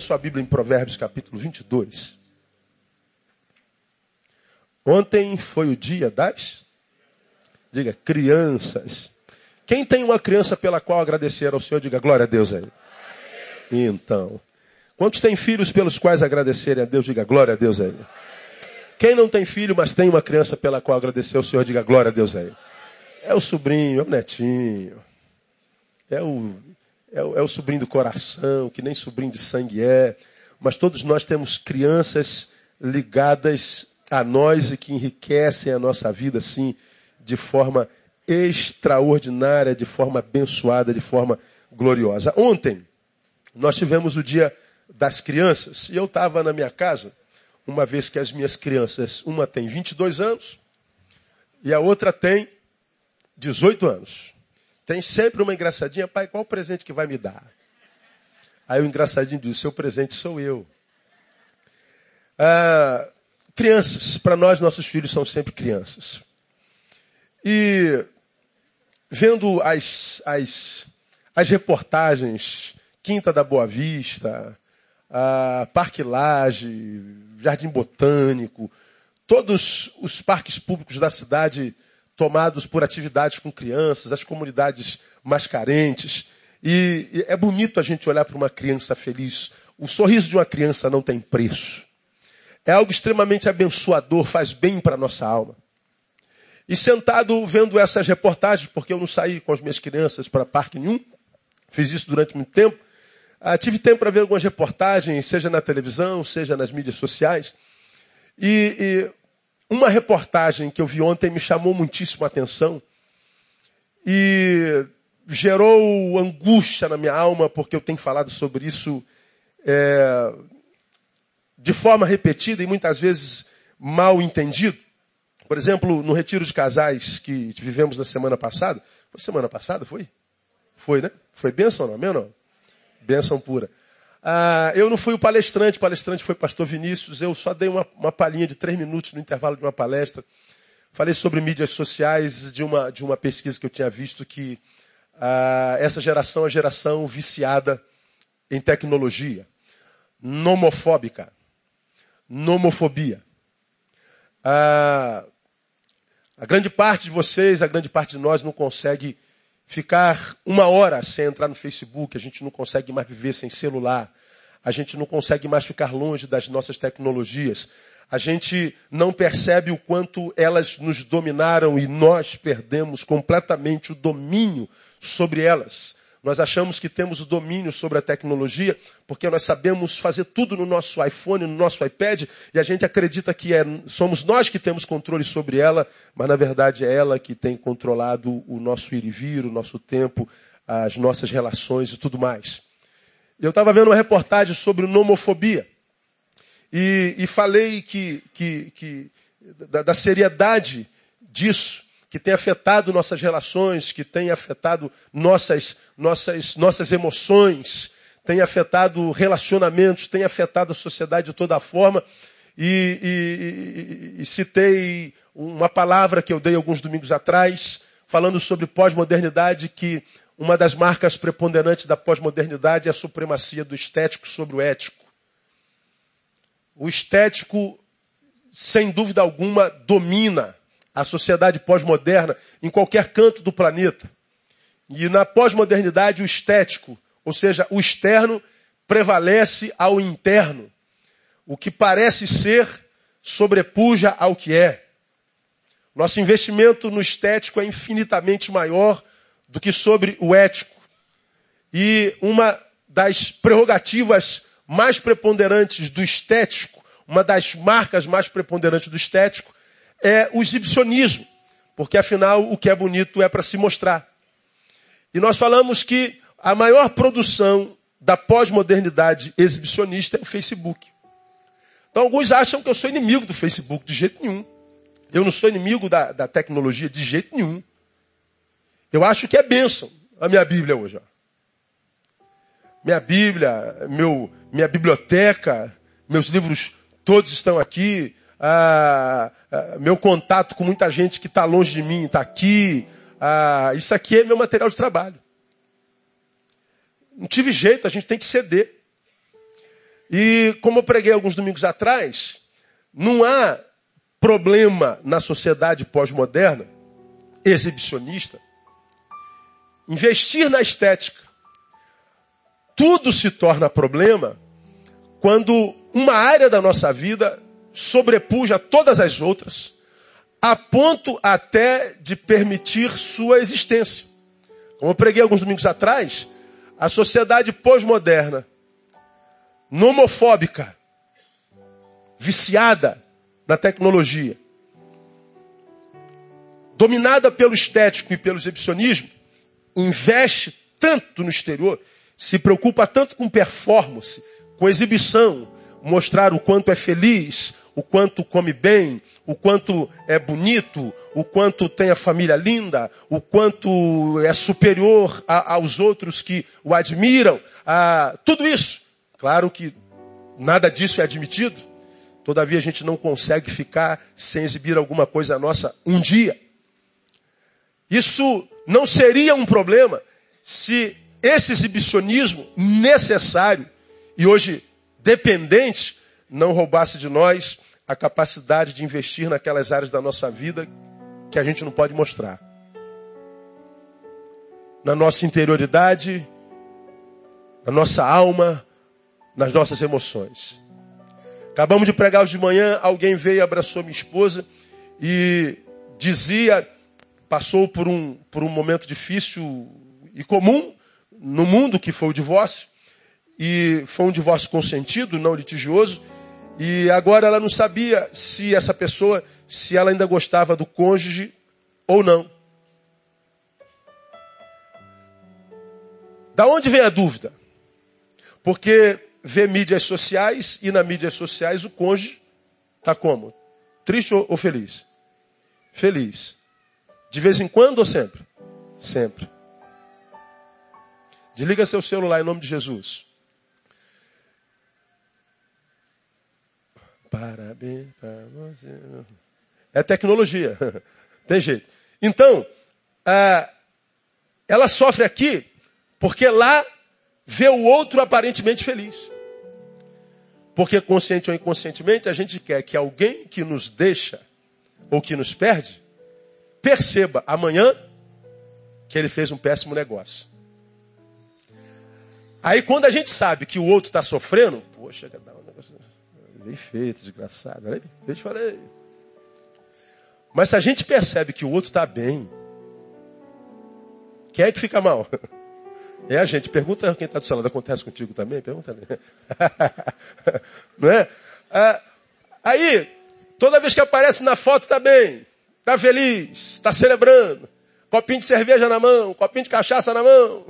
Sua Bíblia em Provérbios capítulo 22. Ontem foi o dia das, diga, crianças. Quem tem uma criança pela qual agradecer ao Senhor, diga glória a Deus aí. Então, quantos têm filhos pelos quais agradecerem a Deus, diga glória a Deus aí. Quem não tem filho, mas tem uma criança pela qual agradecer ao Senhor, diga glória a Deus aí. É o sobrinho, é o netinho, é o, é o, é o sobrinho do coração, que nem sobrinho de sangue é. Mas todos nós temos crianças ligadas a nós e que enriquecem a nossa vida, assim, de forma extraordinária, de forma abençoada, de forma gloriosa. Ontem, nós tivemos o dia das crianças e eu estava na minha casa, uma vez que as minhas crianças, uma tem 22 anos e a outra tem 18 anos. Tem sempre uma engraçadinha, pai, qual o presente que vai me dar? Aí o engraçadinho diz, seu presente sou eu. Ah, crianças, para nós, nossos filhos são sempre crianças. E vendo as, as, as reportagens, Quinta da Boa Vista, a Parque Lage, Jardim Botânico, todos os parques públicos da cidade tomados por atividades com crianças, as comunidades mais carentes. E, é bonito a gente olhar para uma criança feliz. O sorriso de uma criança não tem preço. É algo extremamente abençoador, faz bem para a nossa alma. E sentado vendo essas reportagens, porque eu não saí com as minhas crianças para parque nenhum, fiz isso durante muito tempo, ah, tive tempo para ver algumas reportagens, seja na televisão, seja nas mídias sociais. E, e uma reportagem que eu vi ontem me chamou muitíssimo a atenção e gerou angústia na minha alma, porque eu tenho falado sobre isso é, de forma repetida e muitas vezes mal entendido. Por exemplo, no retiro de casais que vivemos na semana passada. Foi semana passada, foi? Foi, né? Foi bênção, não? Meu não? Bênção pura. Ah, eu não fui o palestrante, o palestrante foi pastor Vinícius, eu só dei uma, uma palhinha de três minutos no intervalo de uma palestra. Falei sobre mídias sociais de uma, de uma pesquisa que eu tinha visto que ah, essa geração é a geração viciada em tecnologia, nomofóbica nomofobia. A, a grande parte de vocês, a grande parte de nós não consegue ficar uma hora sem entrar no Facebook, a gente não consegue mais viver sem celular, a gente não consegue mais ficar longe das nossas tecnologias, a gente não percebe o quanto elas nos dominaram e nós perdemos completamente o domínio sobre elas. Nós achamos que temos o domínio sobre a tecnologia porque nós sabemos fazer tudo no nosso iPhone, no nosso iPad, e a gente acredita que é, somos nós que temos controle sobre ela, mas na verdade é ela que tem controlado o nosso ir e vir, o nosso tempo, as nossas relações e tudo mais. Eu estava vendo uma reportagem sobre nomofobia e, e falei que, que, que da, da seriedade disso que tem afetado nossas relações, que tem afetado nossas, nossas, nossas emoções, tem afetado relacionamentos, tem afetado a sociedade de toda forma. E, e, e, e citei uma palavra que eu dei alguns domingos atrás, falando sobre pós-modernidade, que uma das marcas preponderantes da pós-modernidade é a supremacia do estético sobre o ético. O estético, sem dúvida alguma, domina a sociedade pós-moderna em qualquer canto do planeta. E na pós-modernidade, o estético, ou seja, o externo, prevalece ao interno. O que parece ser sobrepuja ao que é. Nosso investimento no estético é infinitamente maior do que sobre o ético. E uma das prerrogativas mais preponderantes do estético, uma das marcas mais preponderantes do estético, é o exibicionismo, porque afinal o que é bonito é para se mostrar. E nós falamos que a maior produção da pós-modernidade exibicionista é o Facebook. Então alguns acham que eu sou inimigo do Facebook, de jeito nenhum. Eu não sou inimigo da, da tecnologia, de jeito nenhum. Eu acho que é bênção a minha Bíblia hoje. Ó. Minha Bíblia, meu, minha biblioteca, meus livros todos estão aqui ah, ah, meu contato com muita gente que está longe de mim, está aqui. Ah, isso aqui é meu material de trabalho. Não tive jeito, a gente tem que ceder. E como eu preguei alguns domingos atrás, não há problema na sociedade pós-moderna, exibicionista, investir na estética. Tudo se torna problema quando uma área da nossa vida sobrepuja todas as outras, a ponto até de permitir sua existência. Como eu preguei alguns domingos atrás, a sociedade pós-moderna nomofóbica, viciada na tecnologia, dominada pelo estético e pelo exibicionismo, investe tanto no exterior, se preocupa tanto com performance, com exibição, mostrar o quanto é feliz, o quanto come bem, o quanto é bonito, o quanto tem a família linda, o quanto é superior a, aos outros que o admiram, a, tudo isso Claro que nada disso é admitido. Todavia a gente não consegue ficar sem exibir alguma coisa nossa um dia. Isso não seria um problema se esse exibicionismo necessário e hoje dependente não roubasse de nós a capacidade de investir naquelas áreas da nossa vida que a gente não pode mostrar. Na nossa interioridade, na nossa alma, nas nossas emoções. Acabamos de pregar hoje de manhã, alguém veio e abraçou minha esposa e dizia, passou por um, por um momento difícil e comum no mundo, que foi o divórcio, e foi um divórcio consentido, não litigioso, e agora ela não sabia se essa pessoa, se ela ainda gostava do cônjuge ou não. Da onde vem a dúvida? Porque vê mídias sociais e na mídias sociais o cônjuge está como? Triste ou feliz? Feliz. De vez em quando ou sempre? Sempre. Desliga seu celular em nome de Jesus. Parabéns para você. É tecnologia. Tem jeito. Então, ah, ela sofre aqui porque lá vê o outro aparentemente feliz. Porque consciente ou inconscientemente a gente quer que alguém que nos deixa ou que nos perde perceba amanhã que ele fez um péssimo negócio. Aí quando a gente sabe que o outro está sofrendo, poxa, dá um negócio bem feito, desgraçado. Deixa eu falar. Mas se a gente percebe que o outro está bem, quem é que fica mal? É a gente. Pergunta quem está do seu lado. Acontece contigo também? Pergunta. Não é? Ah, aí, toda vez que aparece na foto, está bem. Está feliz. Está celebrando. Copinho de cerveja na mão. Copinho de cachaça na mão.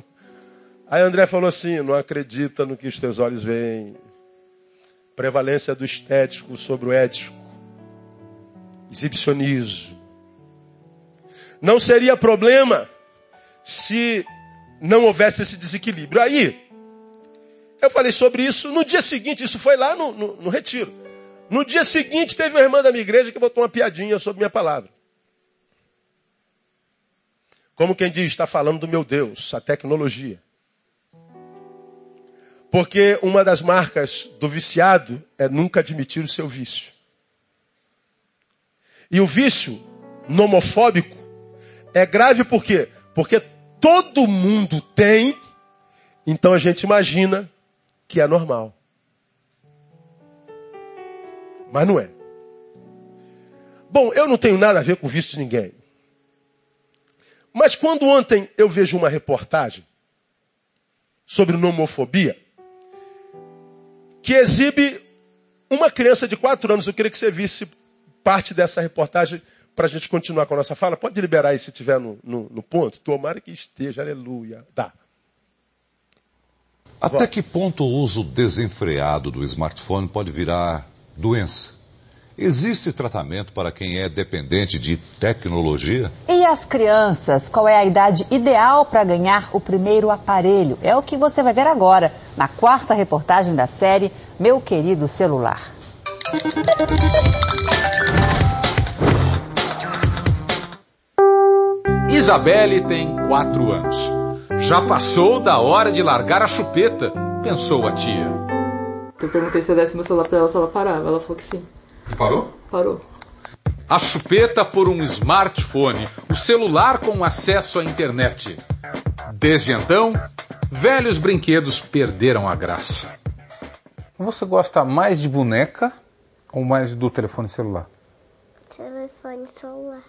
Aí André falou assim: não acredita no que os teus olhos veem. Prevalência do estético sobre o ético. Exibicionismo. Não seria problema se não houvesse esse desequilíbrio. Aí, eu falei sobre isso no dia seguinte, isso foi lá no, no, no retiro. No dia seguinte, teve uma irmã da minha igreja que botou uma piadinha sobre minha palavra. Como quem diz, está falando do meu Deus, a tecnologia. Porque uma das marcas do viciado é nunca admitir o seu vício. E o vício nomofóbico é grave por quê? Porque todo mundo tem, então a gente imagina que é normal. Mas não é. Bom, eu não tenho nada a ver com vício de ninguém. Mas quando ontem eu vejo uma reportagem sobre nomofobia, que exibe uma criança de quatro anos, eu queria que você visse parte dessa reportagem para a gente continuar com a nossa fala. Pode liberar aí se estiver no, no, no, ponto. Tomara que esteja, aleluia. Dá. Até que ponto o uso desenfreado do smartphone pode virar doença? Existe tratamento para quem é dependente de tecnologia? E as crianças? Qual é a idade ideal para ganhar o primeiro aparelho? É o que você vai ver agora, na quarta reportagem da série Meu Querido Celular. Isabelle tem quatro anos. Já passou da hora de largar a chupeta, pensou a tia. Eu perguntei se eu desse meu celular pra ela, se ela parava. Ela falou que sim. E parou? Parou. A chupeta por um smartphone, o celular com acesso à internet. Desde então, velhos brinquedos perderam a graça. Você gosta mais de boneca ou mais do telefone celular? Telefone celular.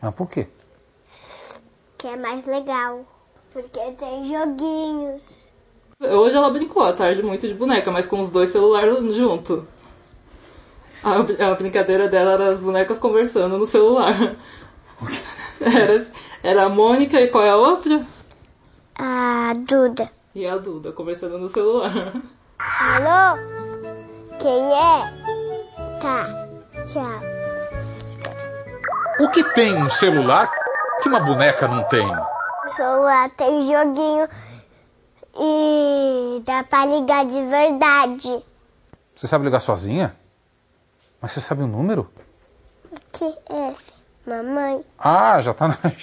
Ah, por quê? Que é mais legal. Porque tem joguinhos. Hoje ela brincou à tarde muito de boneca, mas com os dois celulares junto. A, a brincadeira dela era as bonecas conversando no celular. Era, era a Mônica e qual é a outra? A Duda. E a Duda conversando no celular. Alô? Quem é? Tá. Tchau. O que tem um celular que uma boneca não tem? O celular tem joguinho e dá pra ligar de verdade. Você sabe ligar sozinha? Mas você sabe o número? O que é esse? Mamãe. Ah, já tá na,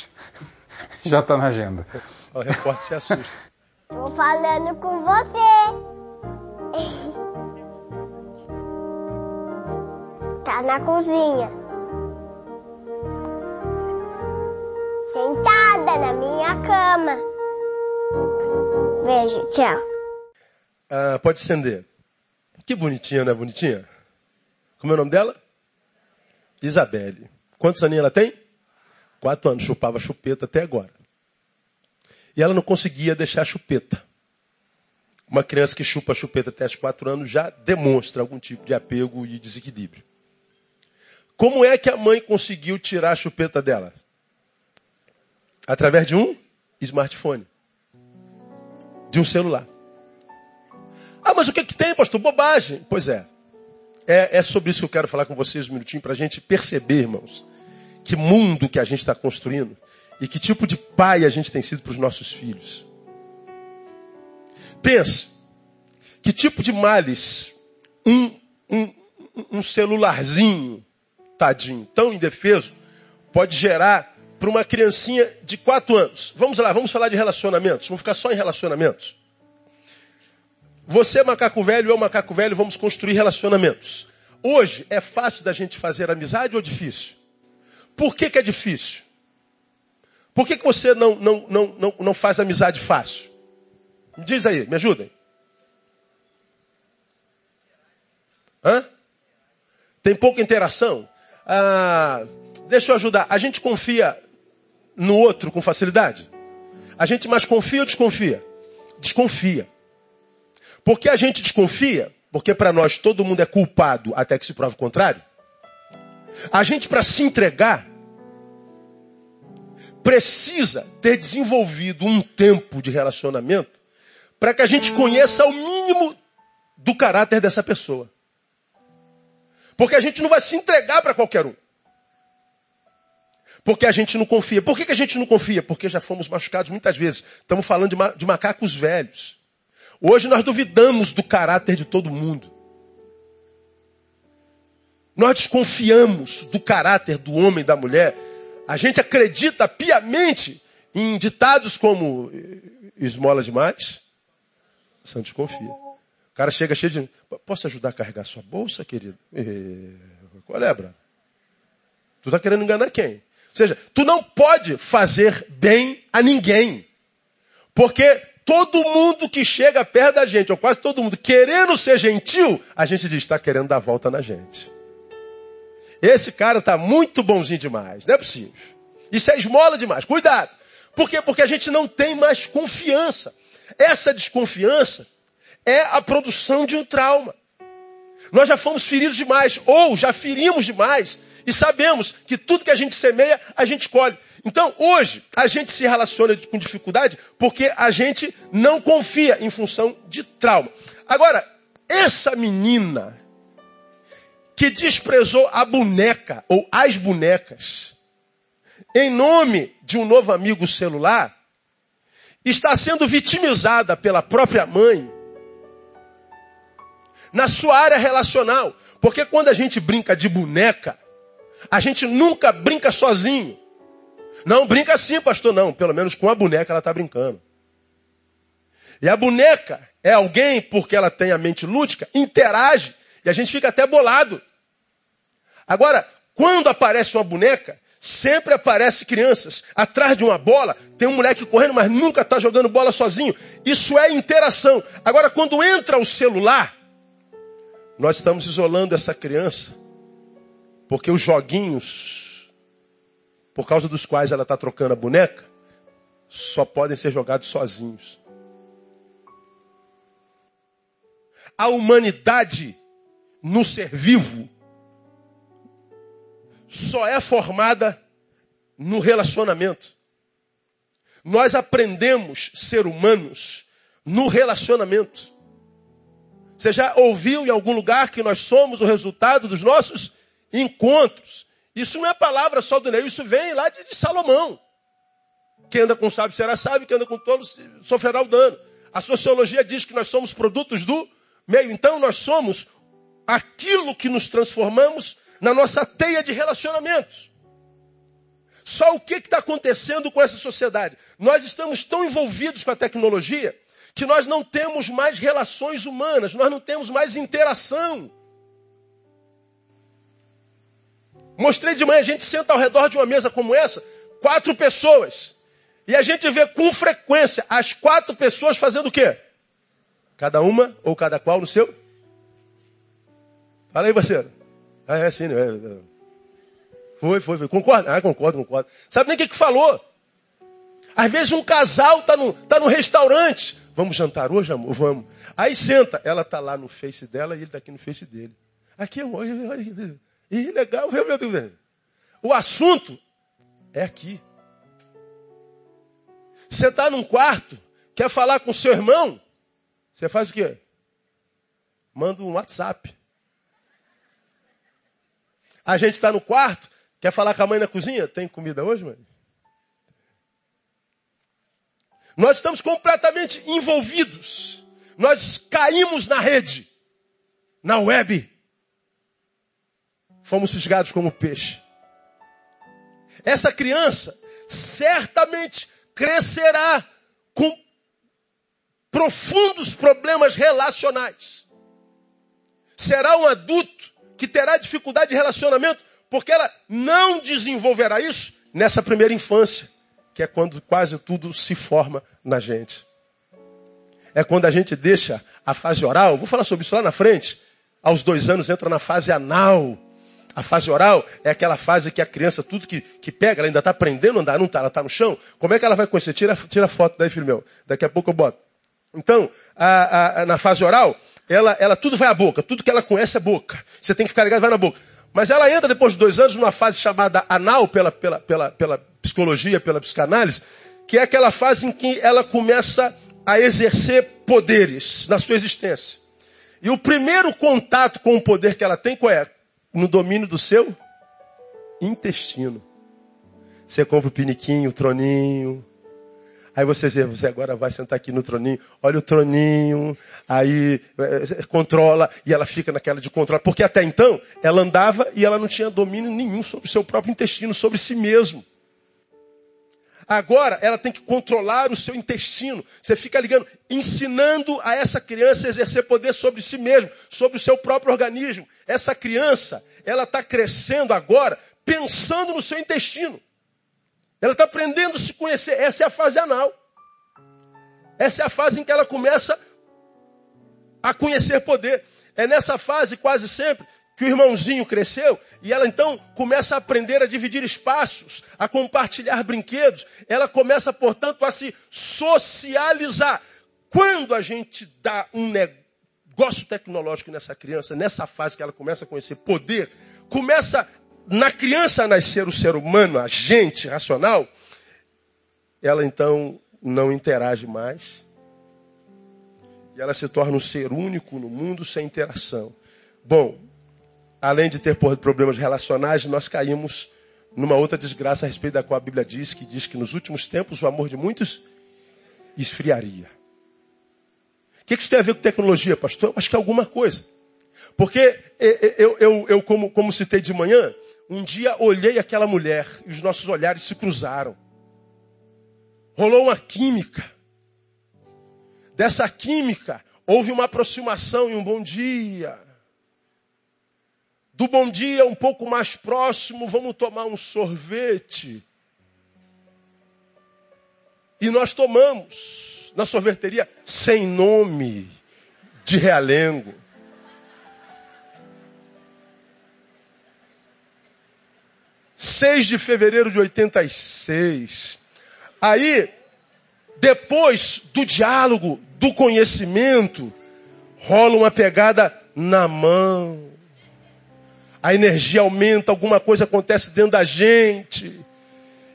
já tá na agenda. O repórter se assusta. Tô falando com você. Tá na cozinha. Sentada na minha cama. Beijo, tchau. Ah, pode acender. Que bonitinha, não é bonitinha? Como é o nome dela? Isabelle. Quantos aninhos ela tem? Quatro anos. Chupava chupeta até agora. E ela não conseguia deixar a chupeta. Uma criança que chupa a chupeta até os quatro anos já demonstra algum tipo de apego e desequilíbrio. Como é que a mãe conseguiu tirar a chupeta dela? Através de um smartphone. De um celular. Ah, mas o que, que tem, pastor? Bobagem. Pois é. É. É sobre isso que eu quero falar com vocês um minutinho para a gente perceber, irmãos, que mundo que a gente está construindo e que tipo de pai a gente tem sido para os nossos filhos. Pense, que tipo de males um, um, um celularzinho, tadinho, tão indefeso, pode gerar para uma criancinha de 4 anos. Vamos lá, vamos falar de relacionamentos. Vamos ficar só em relacionamentos. Você é macaco velho, eu macaco velho, vamos construir relacionamentos. Hoje é fácil da gente fazer amizade ou difícil? Por que, que é difícil? Por que, que você não, não, não, não, não faz amizade fácil? Me diz aí, me ajudem. Hã? Tem pouca interação? Ah, deixa eu ajudar. A gente confia no outro com facilidade? A gente mais confia ou desconfia? Desconfia. Por que a gente desconfia? Porque para nós todo mundo é culpado até que se prove o contrário. A gente, para se entregar, precisa ter desenvolvido um tempo de relacionamento para que a gente conheça o mínimo do caráter dessa pessoa. Porque a gente não vai se entregar para qualquer um. Porque a gente não confia. Por que, que a gente não confia? Porque já fomos machucados muitas vezes. Estamos falando de, ma de macacos velhos. Hoje nós duvidamos do caráter de todo mundo. Nós desconfiamos do caráter do homem e da mulher. A gente acredita piamente em ditados como esmola demais, Santo desconfia. O cara chega cheio de. Posso ajudar a carregar sua bolsa, querido? E... Qual é, Bra? Tu está querendo enganar quem? Ou seja, tu não pode fazer bem a ninguém. Porque todo mundo que chega perto da gente, ou quase todo mundo, querendo ser gentil, a gente diz, está querendo dar volta na gente. Esse cara está muito bonzinho demais. Não é possível. Isso é esmola demais. Cuidado. Por quê? Porque a gente não tem mais confiança. Essa desconfiança é a produção de um trauma. Nós já fomos feridos demais, ou já ferimos demais, e sabemos que tudo que a gente semeia, a gente colhe. Então, hoje, a gente se relaciona com dificuldade porque a gente não confia em função de trauma. Agora, essa menina que desprezou a boneca ou as bonecas em nome de um novo amigo celular, está sendo vitimizada pela própria mãe na sua área relacional. Porque quando a gente brinca de boneca, a gente nunca brinca sozinho. Não brinca assim, pastor, não. Pelo menos com a boneca ela está brincando. E a boneca é alguém, porque ela tem a mente lúdica, interage. E a gente fica até bolado. Agora, quando aparece uma boneca, sempre aparece crianças. Atrás de uma bola, tem um moleque correndo, mas nunca está jogando bola sozinho. Isso é interação. Agora, quando entra o celular, nós estamos isolando essa criança, porque os joguinhos, por causa dos quais ela está trocando a boneca, só podem ser jogados sozinhos. A humanidade no ser vivo só é formada no relacionamento. Nós aprendemos ser humanos no relacionamento. Você já ouviu em algum lugar que nós somos o resultado dos nossos encontros? Isso não é palavra só do Ney, isso vem lá de, de Salomão. Quem anda com sábio será sábio, quem anda com tolo sofrerá o dano. A sociologia diz que nós somos produtos do meio. Então nós somos aquilo que nos transformamos na nossa teia de relacionamentos. Só o que está acontecendo com essa sociedade? Nós estamos tão envolvidos com a tecnologia que nós não temos mais relações humanas, nós não temos mais interação. Mostrei de manhã, a gente senta ao redor de uma mesa como essa, quatro pessoas. E a gente vê com frequência as quatro pessoas fazendo o quê? Cada uma ou cada qual no seu? Fala aí, parceiro. Ah, é sim, é, é. Foi, foi, foi. Concorda? Ah, concordo, concordo. Sabe nem o que, que falou? Às vezes um casal está no, tá no restaurante. Vamos jantar hoje, amor? Vamos. Aí senta. Ela está lá no face dela e ele está aqui no face dele. Aqui, amor. E legal, meu Deus. O assunto é aqui. Você está num quarto, quer falar com seu irmão? Você faz o quê? Manda um WhatsApp. A gente está no quarto, quer falar com a mãe na cozinha? Tem comida hoje, mãe? Nós estamos completamente envolvidos. Nós caímos na rede, na web. Fomos fisgados como peixe. Essa criança certamente crescerá com profundos problemas relacionais. Será um adulto que terá dificuldade de relacionamento, porque ela não desenvolverá isso nessa primeira infância, que é quando quase tudo se forma na gente. É quando a gente deixa a fase oral, vou falar sobre isso lá na frente, aos dois anos entra na fase anal. A fase oral é aquela fase que a criança, tudo que, que pega, ela ainda está aprendendo a andar, não está, ela está no chão. Como é que ela vai conhecer? Tira, tira foto daí, filho meu. Daqui a pouco eu boto. Então, a, a, na fase oral, ela, ela tudo vai à boca, tudo que ela conhece é boca. Você tem que ficar ligado, vai na boca. Mas ela entra depois de dois anos numa fase chamada anal pela, pela, pela, pela psicologia, pela psicanálise, que é aquela fase em que ela começa a exercer poderes na sua existência. E o primeiro contato com o poder que ela tem qual é? No domínio do seu intestino. Você compra o piniquinho, o troninho, Aí você diz, você agora vai sentar aqui no troninho, olha o troninho, aí é, controla, e ela fica naquela de controlar. Porque até então, ela andava e ela não tinha domínio nenhum sobre o seu próprio intestino, sobre si mesmo. Agora ela tem que controlar o seu intestino. Você fica ligando, ensinando a essa criança a exercer poder sobre si mesmo, sobre o seu próprio organismo. Essa criança, ela está crescendo agora pensando no seu intestino. Ela está aprendendo a se conhecer. Essa é a fase anal. Essa é a fase em que ela começa a conhecer poder. É nessa fase, quase sempre, que o irmãozinho cresceu e ela então começa a aprender a dividir espaços, a compartilhar brinquedos. Ela começa, portanto, a se socializar. Quando a gente dá um negócio tecnológico nessa criança, nessa fase que ela começa a conhecer poder, começa na criança nascer o ser humano, a gente racional, ela então não interage mais. E ela se torna um ser único no mundo sem interação. Bom, além de ter problemas relacionais, nós caímos numa outra desgraça a respeito da qual a Bíblia diz, que diz que nos últimos tempos o amor de muitos esfriaria. O que isso tem a ver com tecnologia, pastor? Acho que é alguma coisa. Porque eu, eu, eu como, como citei de manhã, um dia olhei aquela mulher e os nossos olhares se cruzaram. Rolou uma química. dessa química, houve uma aproximação e um bom dia. Do bom dia um pouco mais próximo, vamos tomar um sorvete. E nós tomamos na sorveteria sem nome de realengo. Seis de fevereiro de 86. Aí, depois do diálogo, do conhecimento, rola uma pegada na mão. A energia aumenta, alguma coisa acontece dentro da gente.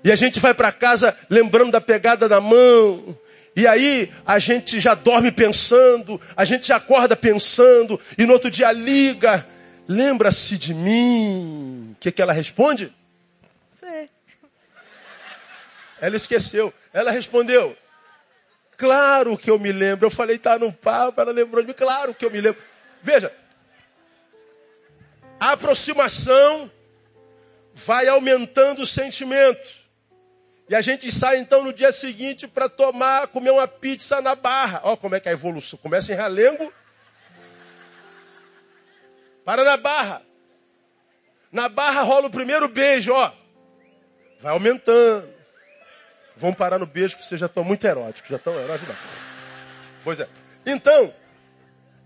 E a gente vai para casa lembrando da pegada na mão. E aí a gente já dorme pensando, a gente já acorda pensando, e no outro dia liga, lembra-se de mim. O que, que ela responde? Sei. Ela esqueceu. Ela respondeu, claro que eu me lembro. Eu falei, tá no papo, ela lembrou de mim, claro que eu me lembro. Veja, a aproximação vai aumentando os sentimentos. E a gente sai então no dia seguinte para tomar, comer uma pizza na barra. Olha como é que é a evolução. Começa em Ralengo. Para na barra. Na barra rola o primeiro beijo, ó. Vai aumentando. Vamos parar no beijo, que vocês já estão muito eróticos, já estão eróticos. Pois é. Então,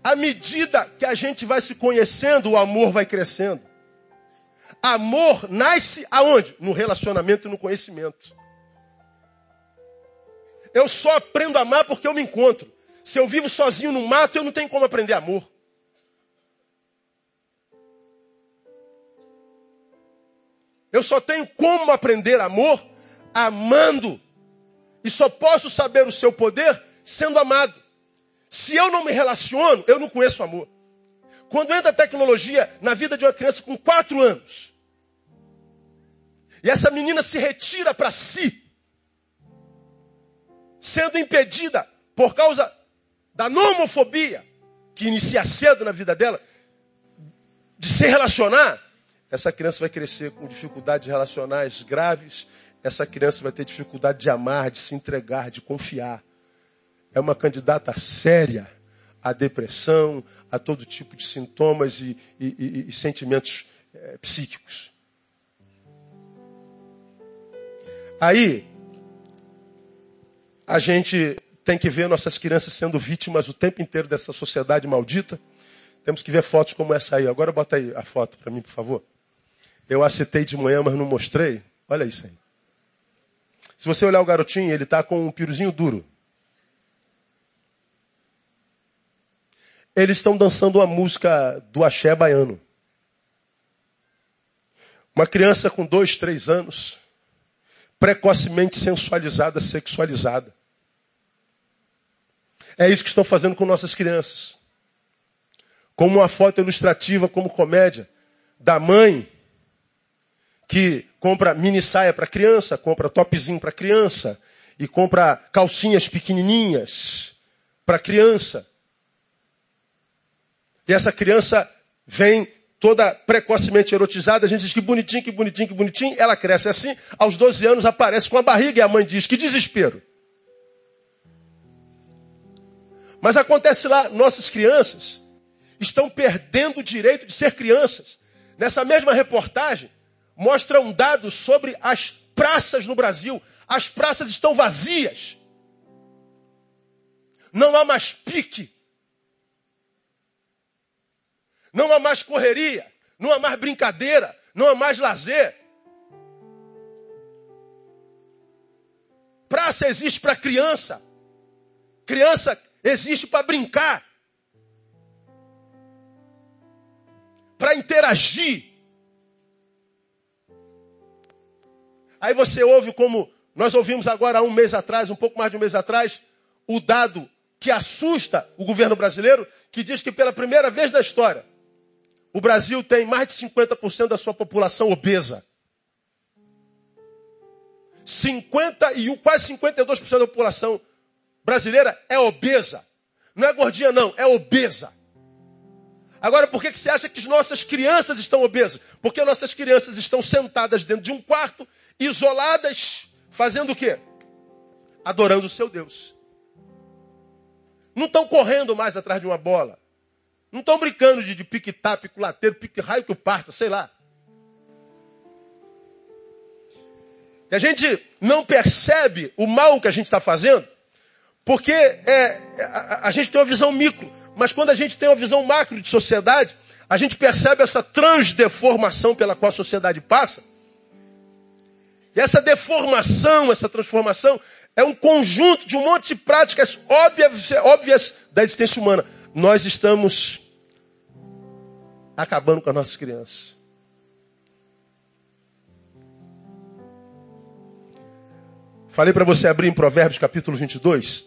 à medida que a gente vai se conhecendo, o amor vai crescendo. Amor nasce aonde? No relacionamento e no conhecimento. Eu só aprendo a amar porque eu me encontro. Se eu vivo sozinho no mato, eu não tenho como aprender amor. Eu só tenho como aprender amor amando. E só posso saber o seu poder sendo amado. Se eu não me relaciono, eu não conheço amor. Quando entra a tecnologia na vida de uma criança com quatro anos, e essa menina se retira para si, sendo impedida por causa da nomofobia, que inicia cedo na vida dela, de se relacionar, essa criança vai crescer com dificuldades relacionais graves, essa criança vai ter dificuldade de amar, de se entregar, de confiar. É uma candidata séria à depressão, a todo tipo de sintomas e, e, e, e sentimentos é, psíquicos. Aí, a gente tem que ver nossas crianças sendo vítimas o tempo inteiro dessa sociedade maldita. Temos que ver fotos como essa aí. Agora bota aí a foto para mim, por favor. Eu a citei de manhã, mas não mostrei. Olha isso aí. Se você olhar o garotinho, ele está com um piruzinho duro. Eles estão dançando uma música do axé baiano. Uma criança com dois, três anos, precocemente sensualizada, sexualizada. É isso que estão fazendo com nossas crianças. Como uma foto ilustrativa, como comédia, da mãe que compra mini saia para criança, compra topzinho para criança e compra calcinhas pequenininhas para criança. E essa criança vem toda precocemente erotizada, a gente diz que bonitinho, que bonitinho, que bonitinho, ela cresce assim, aos 12 anos aparece com a barriga e a mãe diz que desespero. Mas acontece lá, nossas crianças estão perdendo o direito de ser crianças. Nessa mesma reportagem, mostra um dado sobre as praças no Brasil. As praças estão vazias. Não há mais pique. Não há mais correria. Não há mais brincadeira. Não há mais lazer. Praça existe para criança. Criança existe para brincar, para interagir. Aí você ouve como nós ouvimos agora há um mês atrás, um pouco mais de um mês atrás, o dado que assusta o governo brasileiro, que diz que pela primeira vez na história, o Brasil tem mais de 50% da sua população obesa. 51, quase 52% da população brasileira é obesa. Não é gordinha, não, é obesa. Agora, por que, que você acha que as nossas crianças estão obesas? Porque nossas crianças estão sentadas dentro de um quarto, isoladas, fazendo o quê? Adorando o seu Deus. Não estão correndo mais atrás de uma bola. Não estão brincando de, de pique-tá, pique-lateiro, pique-raio que o parta, sei lá. E a gente não percebe o mal que a gente está fazendo, porque é, a, a, gente tem uma visão micro. Mas quando a gente tem uma visão macro de sociedade, a gente percebe essa transdeformação pela qual a sociedade passa. E essa deformação, essa transformação, é um conjunto de um monte de práticas óbvias, óbvias da existência humana. Nós estamos acabando com as nossas crianças. Falei para você abrir em Provérbios capítulo 22,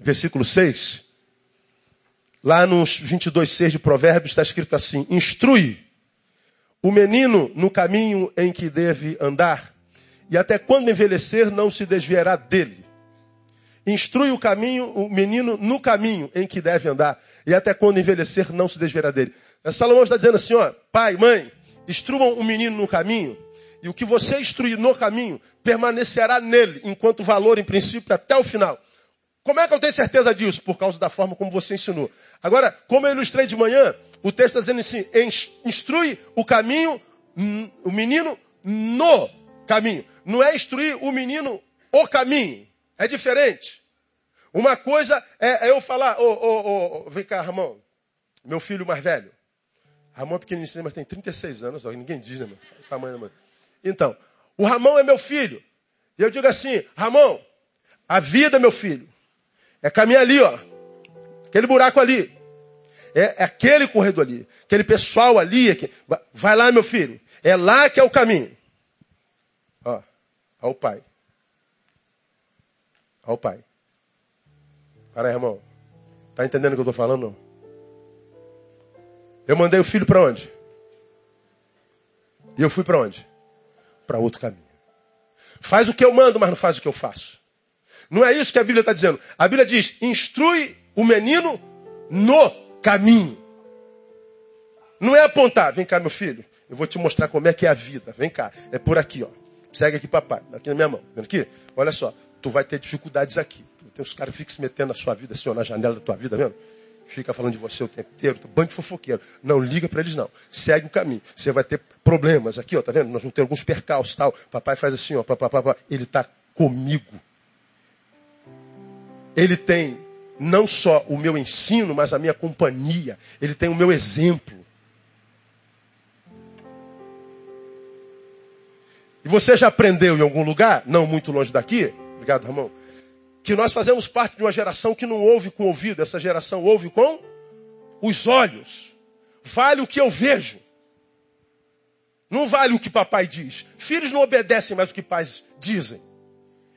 versículo 6. Lá nos 22, 6 de Provérbios está escrito assim: Instrui o menino no caminho em que deve andar, e até quando envelhecer não se desviará dele. Instrui o caminho, o menino no caminho em que deve andar, e até quando envelhecer não se desviará dele. Salomão está dizendo assim, ó, pai, mãe, instruam o menino no caminho, e o que você instruir no caminho permanecerá nele, enquanto valor em princípio até o final. Como é que eu tenho certeza disso? Por causa da forma como você ensinou. Agora, como eu ilustrei de manhã, o texto está dizendo assim: instrui o caminho, o menino no caminho. Não é instruir o menino o caminho. É diferente. Uma coisa é, é eu falar, ô, ô, ô, vem cá, Ramon, meu filho mais velho. Ramon é pequenininho, mas tem 36 anos, ó, ninguém diz, né, mano? O tamanho da. Então, o Ramon é meu filho. E eu digo assim, Ramon, a vida, meu filho, é caminhar ali, ó. Aquele buraco ali. É, é aquele corredor ali. Aquele pessoal ali. Aqui. Vai lá, meu filho. É lá que é o caminho. Ó, ao pai. Ao pai. Para aí, irmão. Tá entendendo o que eu estou falando? Eu mandei o filho para onde? E eu fui para onde? Para outro caminho. Faz o que eu mando, mas não faz o que eu faço. Não é isso que a Bíblia está dizendo. A Bíblia diz: instrui o menino no caminho. Não é apontar, vem cá, meu filho, eu vou te mostrar como é que é a vida. Vem cá, é por aqui, ó. Segue aqui, papai. Aqui na minha mão. Vendo aqui? Olha só, tu vai ter dificuldades aqui. Tem uns caras que ficam se metendo na sua vida, assim, ó, na janela da tua vida, vendo? Fica falando de você o tempo inteiro, bando de fofoqueiro. Não liga para eles, não. Segue o caminho. Você vai ter problemas aqui, ó, tá vendo? Nós vamos ter alguns percalços tal. Papai faz assim, ó, papai. Ele está comigo. Ele tem não só o meu ensino, mas a minha companhia. Ele tem o meu exemplo. E você já aprendeu em algum lugar, não muito longe daqui, obrigado, Ramon, que nós fazemos parte de uma geração que não ouve com o ouvido, essa geração ouve com os olhos. Vale o que eu vejo. Não vale o que papai diz. Filhos não obedecem mais o que pais dizem.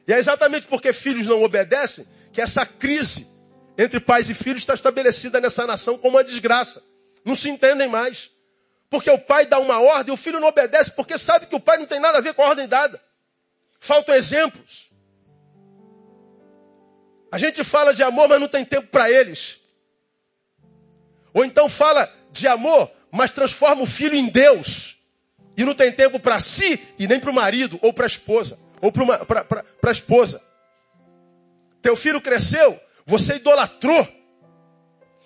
E é exatamente porque filhos não obedecem que essa crise entre pais e filhos está estabelecida nessa nação como uma desgraça. Não se entendem mais. Porque o pai dá uma ordem, o filho não obedece porque sabe que o pai não tem nada a ver com a ordem dada. Faltam exemplos. A gente fala de amor, mas não tem tempo para eles. Ou então fala de amor, mas transforma o filho em Deus. E não tem tempo para si e nem para o marido, ou para a esposa. Ou para a esposa. Teu filho cresceu, você idolatrou.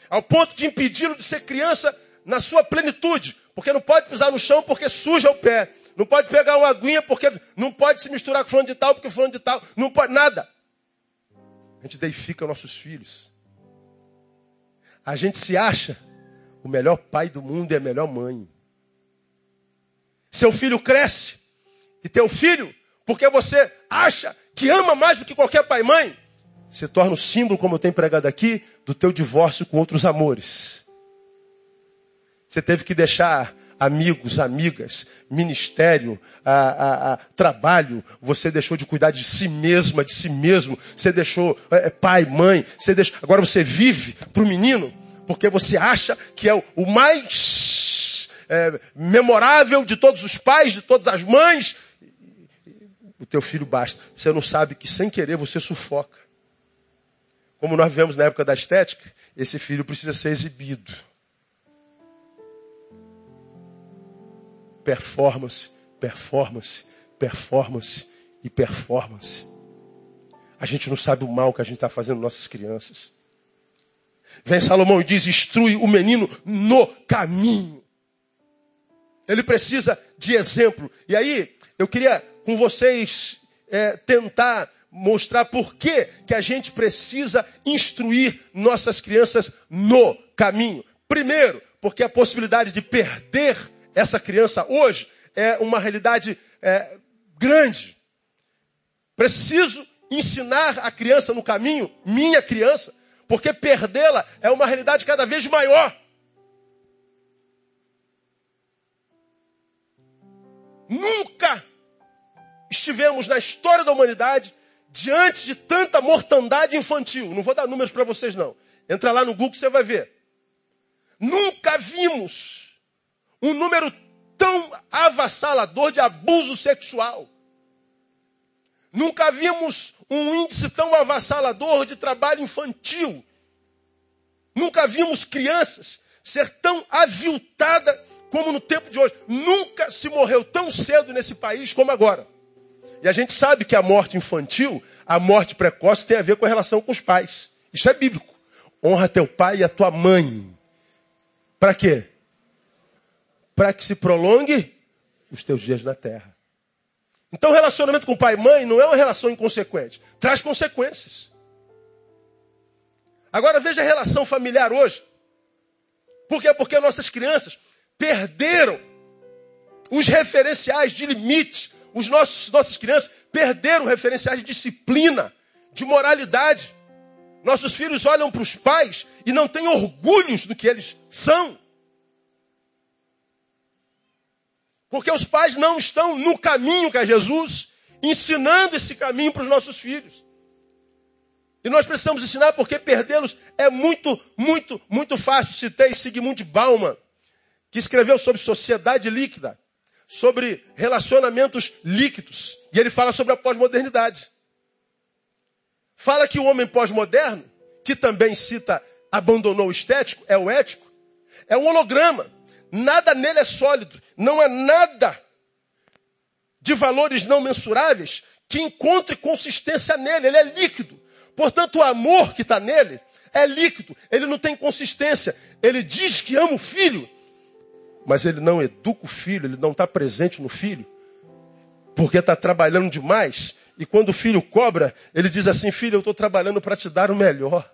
Ao ponto de impedi-lo de ser criança na sua plenitude. Porque não pode pisar no chão porque suja o pé. Não pode pegar uma aguinha porque não pode se misturar com fulano de tal porque fulano de tal. Não pode nada. A gente deifica nossos filhos. A gente se acha o melhor pai do mundo e a melhor mãe. Seu filho cresce e teu filho, porque você acha que ama mais do que qualquer pai e mãe, se torna o símbolo, como eu tenho pregado aqui, do teu divórcio com outros amores. Você teve que deixar amigos, amigas, ministério, a, a, a, trabalho, você deixou de cuidar de si mesma, de si mesmo, você deixou é, é pai, mãe, você deixou, agora você vive para o menino, porque você acha que é o, o mais é, memorável de todos os pais, de todas as mães. O teu filho basta. Você não sabe que sem querer você sufoca. Como nós vivemos na época da estética, esse filho precisa ser exibido. performance, performance, performance e performance. A gente não sabe o mal que a gente está fazendo nossas crianças. Vem Salomão e diz: instrui o menino no caminho. Ele precisa de exemplo. E aí, eu queria com vocês é, tentar mostrar por que, que a gente precisa instruir nossas crianças no caminho. Primeiro, porque a possibilidade de perder essa criança hoje é uma realidade é, grande. Preciso ensinar a criança no caminho, minha criança, porque perdê-la é uma realidade cada vez maior. Nunca estivemos na história da humanidade diante de tanta mortandade infantil. Não vou dar números para vocês, não. Entra lá no Google, você vai ver. Nunca vimos um número tão avassalador de abuso sexual. Nunca vimos um índice tão avassalador de trabalho infantil. Nunca vimos crianças ser tão aviltada como no tempo de hoje. Nunca se morreu tão cedo nesse país como agora. E a gente sabe que a morte infantil, a morte precoce, tem a ver com a relação com os pais. Isso é bíblico. Honra teu pai e a tua mãe. Para quê? Para que se prolongue os teus dias na terra. Então, o relacionamento com pai e mãe não é uma relação inconsequente. Traz consequências. Agora, veja a relação familiar hoje. Por quê? Porque nossas crianças perderam os referenciais de limites, os nossos, nossas crianças perderam referenciais de disciplina, de moralidade. Nossos filhos olham para os pais e não têm orgulhos do que eles são. Porque os pais não estão no caminho que é Jesus, ensinando esse caminho para os nossos filhos. E nós precisamos ensinar porque perdê-los é muito, muito, muito fácil. Citei Sigmund Bauman, que escreveu sobre sociedade líquida sobre relacionamentos líquidos. E ele fala sobre a pós-modernidade. Fala que o homem pós-moderno, que também cita abandonou o estético, é o ético, é um holograma. Nada nele é sólido. Não há nada de valores não mensuráveis que encontre consistência nele. Ele é líquido. Portanto, o amor que está nele é líquido. Ele não tem consistência. Ele diz que ama o filho, mas ele não educa o filho, ele não está presente no filho, porque está trabalhando demais. E quando o filho cobra, ele diz assim: Filho, eu estou trabalhando para te dar o melhor.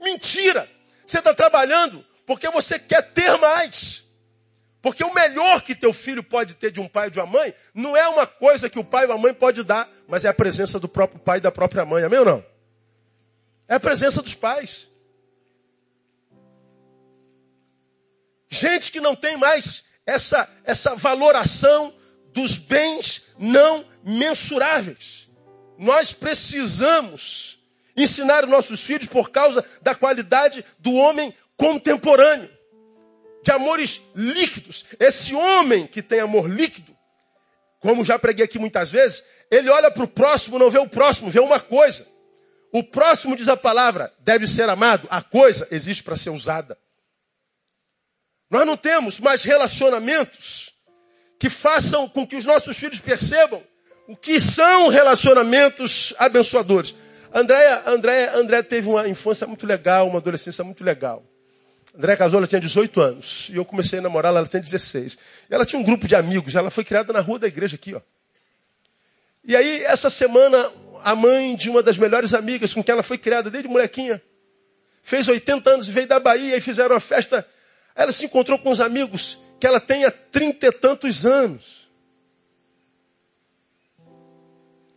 Mentira! Você está trabalhando porque você quer ter mais. Porque o melhor que teu filho pode ter de um pai e de uma mãe não é uma coisa que o pai ou a mãe pode dar, mas é a presença do próprio pai e da própria mãe. Amém ou não? É a presença dos pais. Gente que não tem mais essa, essa valoração dos bens não mensuráveis. Nós precisamos ensinar nossos filhos por causa da qualidade do homem contemporâneo, de amores líquidos. Esse homem que tem amor líquido, como já preguei aqui muitas vezes, ele olha para o próximo, não vê o próximo, vê uma coisa. O próximo, diz a palavra, deve ser amado, a coisa existe para ser usada. Nós não temos mais relacionamentos que façam com que os nossos filhos percebam o que são relacionamentos abençoadores. Andréia, Andréia, Andréia teve uma infância muito legal, uma adolescência muito legal. Andréia casou, ela tinha 18 anos. E eu comecei a namorar, ela tinha 16. Ela tinha um grupo de amigos, ela foi criada na rua da igreja aqui, ó. E aí, essa semana, a mãe de uma das melhores amigas com quem ela foi criada desde molequinha, fez 80 anos e veio da Bahia e fizeram uma festa ela se encontrou com os amigos que ela tem há trinta e tantos anos.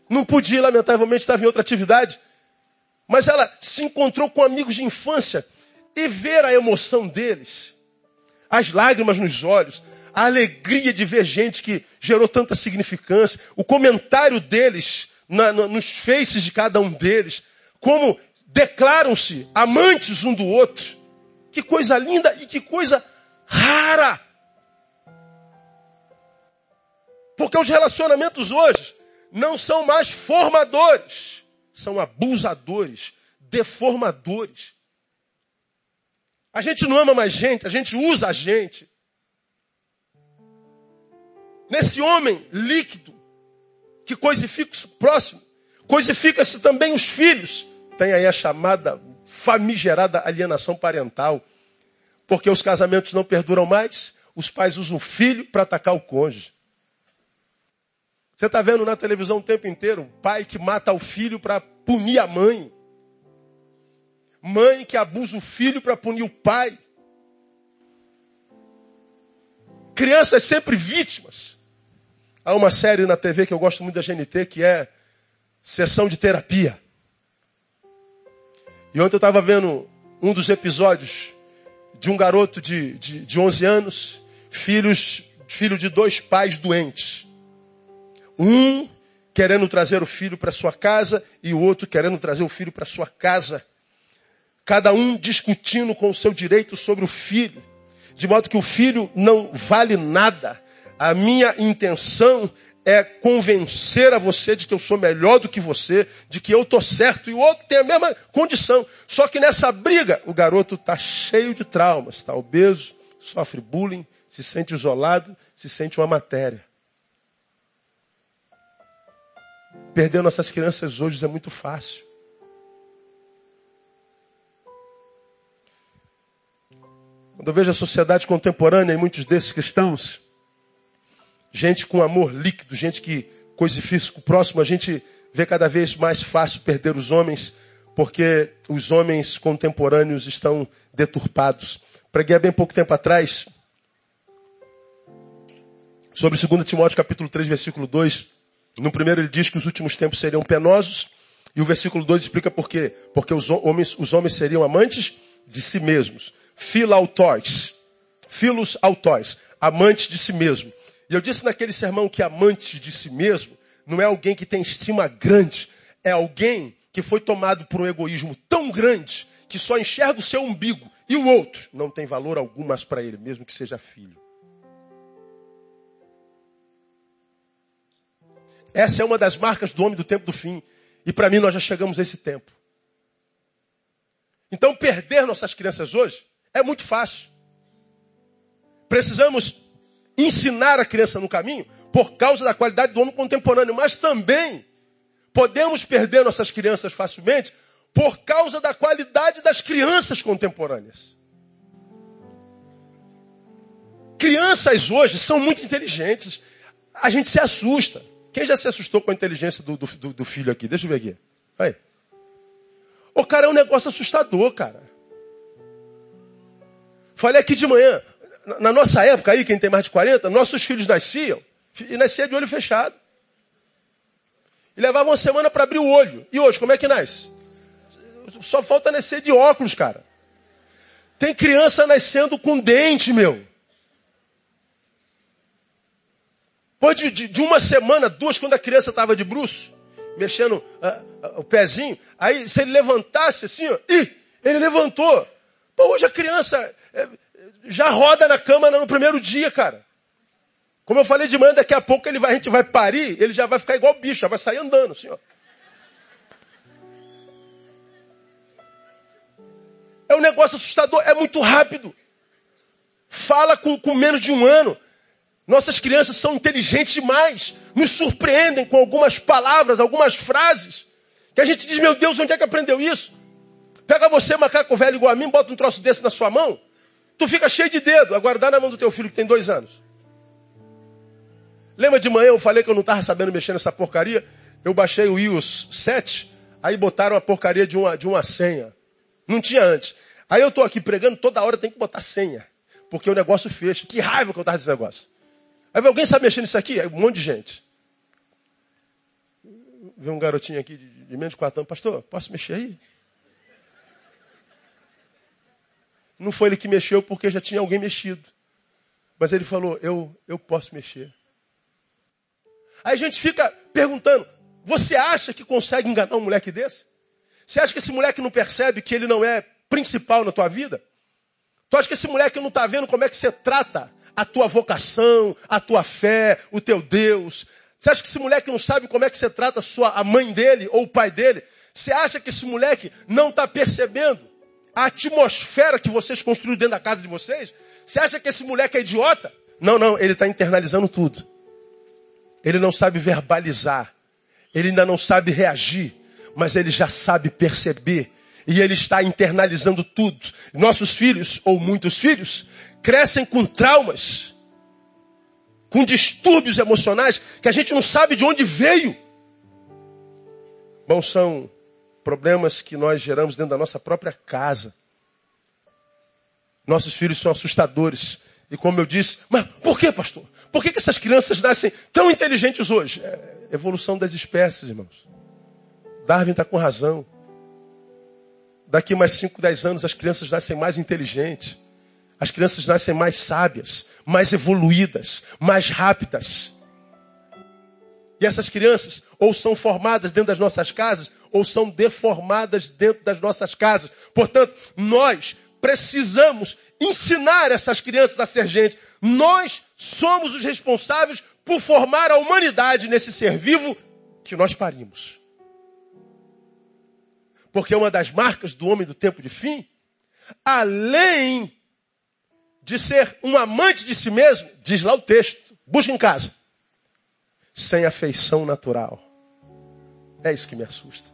Não podia, lamentavelmente, estava em outra atividade. Mas ela se encontrou com amigos de infância e ver a emoção deles, as lágrimas nos olhos, a alegria de ver gente que gerou tanta significância, o comentário deles na, na, nos faces de cada um deles, como declaram-se amantes um do outro. Que coisa linda e que coisa rara. Porque os relacionamentos hoje não são mais formadores, são abusadores, deformadores. A gente não ama mais gente, a gente usa a gente. Nesse homem líquido, que coisifica o próximo, coisifica-se também os filhos. Tem aí a chamada famigerada alienação parental. Porque os casamentos não perduram mais, os pais usam o filho para atacar o cônjuge. Você está vendo na televisão o tempo inteiro pai que mata o filho para punir a mãe. Mãe que abusa o filho para punir o pai. Crianças sempre vítimas. Há uma série na TV que eu gosto muito da GNT que é Sessão de Terapia. E ontem eu estava vendo um dos episódios de um garoto de, de, de 11 anos, filhos, filho de dois pais doentes. Um querendo trazer o filho para sua casa e o outro querendo trazer o filho para sua casa. Cada um discutindo com o seu direito sobre o filho, de modo que o filho não vale nada. A minha intenção é convencer a você de que eu sou melhor do que você, de que eu estou certo, e o outro tem a mesma condição. Só que nessa briga, o garoto está cheio de traumas, está obeso, sofre bullying, se sente isolado, se sente uma matéria. Perder nossas crianças hoje é muito fácil. Quando eu vejo a sociedade contemporânea e muitos desses cristãos, gente com amor líquido, gente que coisifica o próximo, a gente vê cada vez mais fácil perder os homens, porque os homens contemporâneos estão deturpados. Preguei há bem pouco tempo atrás sobre 2 Timóteo capítulo 3, versículo 2. No primeiro ele diz que os últimos tempos seriam penosos, e o versículo 2 explica por quê. Porque os homens, os homens seriam amantes de si mesmos. Filautóis. Filos autóis. Amantes de si mesmo. E eu disse naquele sermão que amante de si mesmo não é alguém que tem estima grande, é alguém que foi tomado por um egoísmo tão grande que só enxerga o seu umbigo e o outro não tem valor algum mais para ele, mesmo que seja filho. Essa é uma das marcas do homem do tempo do fim. E para mim nós já chegamos a esse tempo. Então perder nossas crianças hoje é muito fácil. Precisamos ensinar a criança no caminho por causa da qualidade do homem contemporâneo, mas também podemos perder nossas crianças facilmente por causa da qualidade das crianças contemporâneas. Crianças hoje são muito inteligentes. A gente se assusta. Quem já se assustou com a inteligência do, do, do filho aqui? Deixa eu ver aqui. Aí. O cara é um negócio assustador, cara. Falei aqui de manhã, na nossa época aí, quem tem mais de 40, nossos filhos nasciam e nascia de olho fechado. E levavam uma semana para abrir o olho. E hoje, como é que nasce? Só falta nascer de óculos, cara. Tem criança nascendo com dente, meu. Depois de, de, de uma semana, duas, quando a criança estava de bruxo, mexendo uh, uh, o pezinho, aí se ele levantasse assim, ó, ih, ele levantou. Pô, hoje a criança, é, já roda na cama no primeiro dia, cara. Como eu falei de manhã, daqui a pouco ele vai, a gente vai parir, ele já vai ficar igual bicho, já vai sair andando, assim, ó. É um negócio assustador, é muito rápido. Fala com, com menos de um ano. Nossas crianças são inteligentes demais. Nos surpreendem com algumas palavras, algumas frases. Que a gente diz, meu Deus, onde é que aprendeu isso? Pega você, macaco velho igual a mim, bota um troço desse na sua mão. Tu fica cheio de dedo. Agora dá na mão do teu filho que tem dois anos. Lembra de manhã eu falei que eu não estava sabendo mexer nessa porcaria? Eu baixei o iOS 7, aí botaram a porcaria de uma, de uma senha. Não tinha antes. Aí eu estou aqui pregando, toda hora tem que botar senha. Porque o negócio fecha. Que raiva que eu estava desse negócio. Aí alguém sabe mexer nisso aqui? Um monte de gente. Vê um garotinho aqui de, de menos de quatro anos. Pastor, posso mexer aí? Não foi ele que mexeu porque já tinha alguém mexido. Mas ele falou: Eu, eu posso mexer. Aí a gente fica perguntando: Você acha que consegue enganar um moleque desse? Você acha que esse moleque não percebe que ele não é principal na tua vida? Tu acha que esse moleque não está vendo como é que você trata a tua vocação, a tua fé, o teu Deus? Você acha que esse moleque não sabe como é que você trata a, sua, a mãe dele ou o pai dele? Você acha que esse moleque não está percebendo a atmosfera que vocês construíram dentro da casa de vocês? Você acha que esse moleque é idiota? Não, não, ele está internalizando tudo. Ele não sabe verbalizar. Ele ainda não sabe reagir. Mas ele já sabe perceber. E ele está internalizando tudo. Nossos filhos, ou muitos filhos, crescem com traumas, com distúrbios emocionais que a gente não sabe de onde veio. Bom, são problemas que nós geramos dentro da nossa própria casa. Nossos filhos são assustadores. E como eu disse, mas por que, pastor? Por que, que essas crianças nascem tão inteligentes hoje? É evolução das espécies, irmãos. Darwin está com razão. Daqui mais 5, 10 anos as crianças nascem mais inteligentes. As crianças nascem mais sábias, mais evoluídas, mais rápidas. E essas crianças ou são formadas dentro das nossas casas ou são deformadas dentro das nossas casas. Portanto, nós precisamos ensinar essas crianças a ser gente. Nós somos os responsáveis por formar a humanidade nesse ser vivo que nós parimos. Porque uma das marcas do homem do tempo de fim, além de ser um amante de si mesmo, diz lá o texto, busca em casa, sem afeição natural. É isso que me assusta.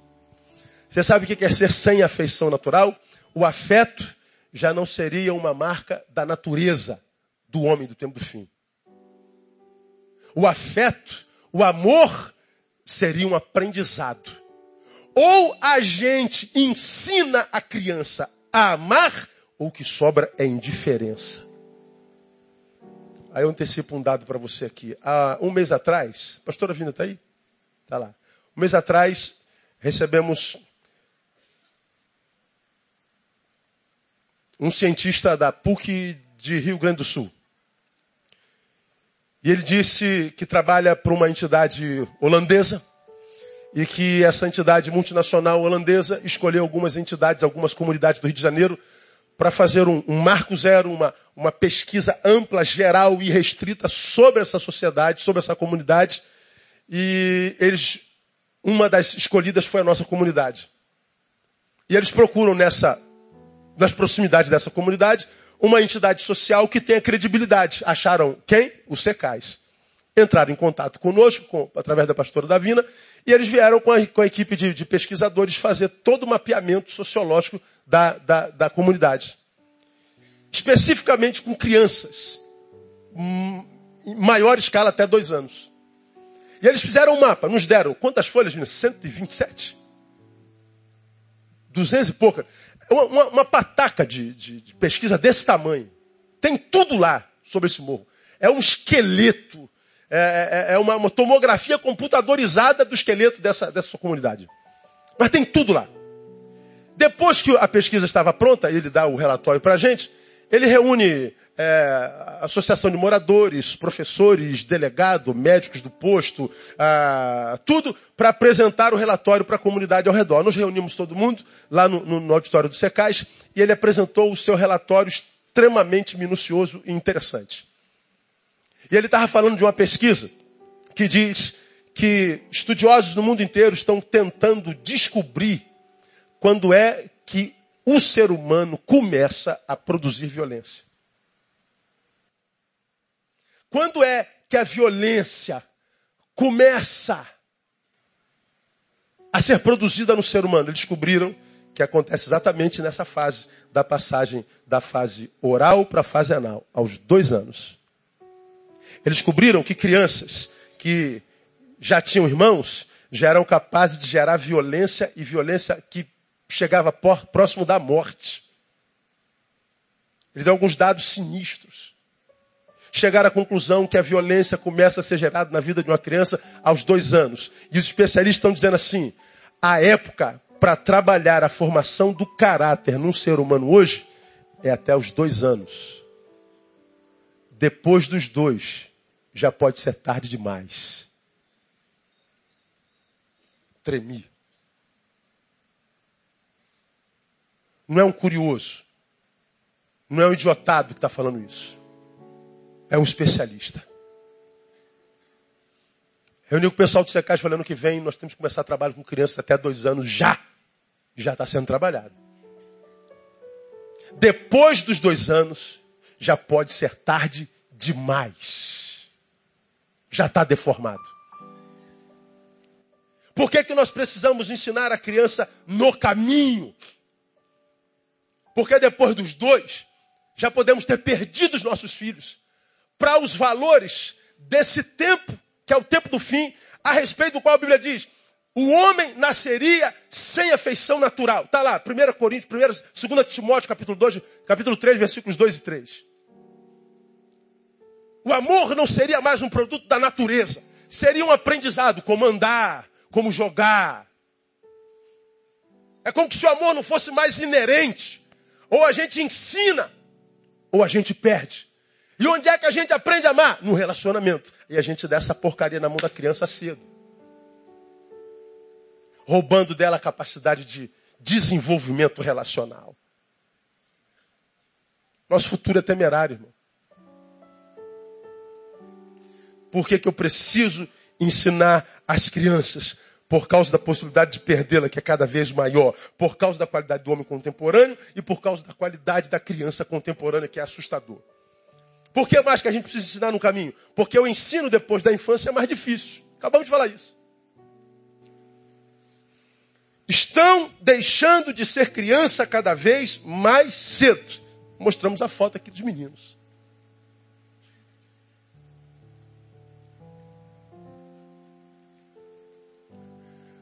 Você sabe o que é ser sem afeição natural? O afeto já não seria uma marca da natureza do homem do tempo do fim. O afeto, o amor, seria um aprendizado. Ou a gente ensina a criança a amar, ou o que sobra é indiferença. Aí eu antecipo um dado para você aqui. Há um mês atrás, a pastora Vina está aí? Está lá. Um mês atrás, recebemos um cientista da PUC de Rio Grande do Sul. E ele disse que trabalha para uma entidade holandesa e que essa entidade multinacional holandesa escolheu algumas entidades, algumas comunidades do Rio de Janeiro para fazer um, um, marco zero, uma, uma pesquisa ampla, geral e restrita sobre essa sociedade, sobre essa comunidade. E eles, uma das escolhidas foi a nossa comunidade. E eles procuram nessa, nas proximidades dessa comunidade, uma entidade social que tenha credibilidade. Acharam quem? Os secais. Entraram em contato conosco, com, através da pastora Davina, e eles vieram com a, com a equipe de, de, pesquisadores fazer todo o mapeamento sociológico da, da, da comunidade. Especificamente com crianças, em maior escala até dois anos. E eles fizeram um mapa, nos deram quantas folhas, 127? 200 e pouca. Uma, uma, uma pataca de, de, de pesquisa desse tamanho. Tem tudo lá sobre esse morro. É um esqueleto é, é, é uma, uma, tomografia computadorizada do esqueleto dessa, dessa comunidade. Mas tem tudo lá. Depois que a pesquisa estava pronta, ele dá o relatório para a gente, ele reúne é, associação de moradores, professores, delegado, médicos do posto, ah, tudo para apresentar o relatório para a comunidade ao redor. Nós reunimos todo mundo lá no, no, no auditório do Secais e ele apresentou o seu relatório extremamente minucioso e interessante. E ele estava falando de uma pesquisa que diz que estudiosos no mundo inteiro estão tentando descobrir quando é que o ser humano começa a produzir violência. Quando é que a violência começa a ser produzida no ser humano? Eles descobriram que acontece exatamente nessa fase da passagem da fase oral para a fase anal, aos dois anos. Eles descobriram que crianças que já tinham irmãos já eram capazes de gerar violência e violência que chegava próximo da morte. Eles dão alguns dados sinistros. Chegaram à conclusão que a violência começa a ser gerada na vida de uma criança aos dois anos. E os especialistas estão dizendo assim: a época para trabalhar a formação do caráter num ser humano hoje é até os dois anos. Depois dos dois, já pode ser tarde demais. Tremi. Não é um curioso. Não é um idiotado que está falando isso. É um especialista. Reuni com o pessoal do Secais falando que vem, nós temos que começar a trabalhar com crianças até dois anos já. Já está sendo trabalhado. Depois dos dois anos, já pode ser tarde demais. Já está deformado. Por que, que nós precisamos ensinar a criança no caminho? Porque depois dos dois, já podemos ter perdido os nossos filhos para os valores desse tempo, que é o tempo do fim, a respeito do qual a Bíblia diz: o homem nasceria sem afeição natural. Está lá, 1 Coríntios, 1, 2 Timóteo, capítulo 2, capítulo 3, versículos 2 e 3. O amor não seria mais um produto da natureza. Seria um aprendizado, como andar, como jogar. É como se o amor não fosse mais inerente. Ou a gente ensina, ou a gente perde. E onde é que a gente aprende a amar? No relacionamento. E a gente dá essa porcaria na mão da criança cedo roubando dela a capacidade de desenvolvimento relacional. Nosso futuro é temerário, irmão. Por que, que eu preciso ensinar as crianças? Por causa da possibilidade de perdê-la, que é cada vez maior. Por causa da qualidade do homem contemporâneo e por causa da qualidade da criança contemporânea, que é assustador. Por que mais que a gente precisa ensinar no caminho? Porque o ensino depois da infância é mais difícil. Acabamos de falar isso estão deixando de ser criança cada vez mais cedo. Mostramos a foto aqui dos meninos.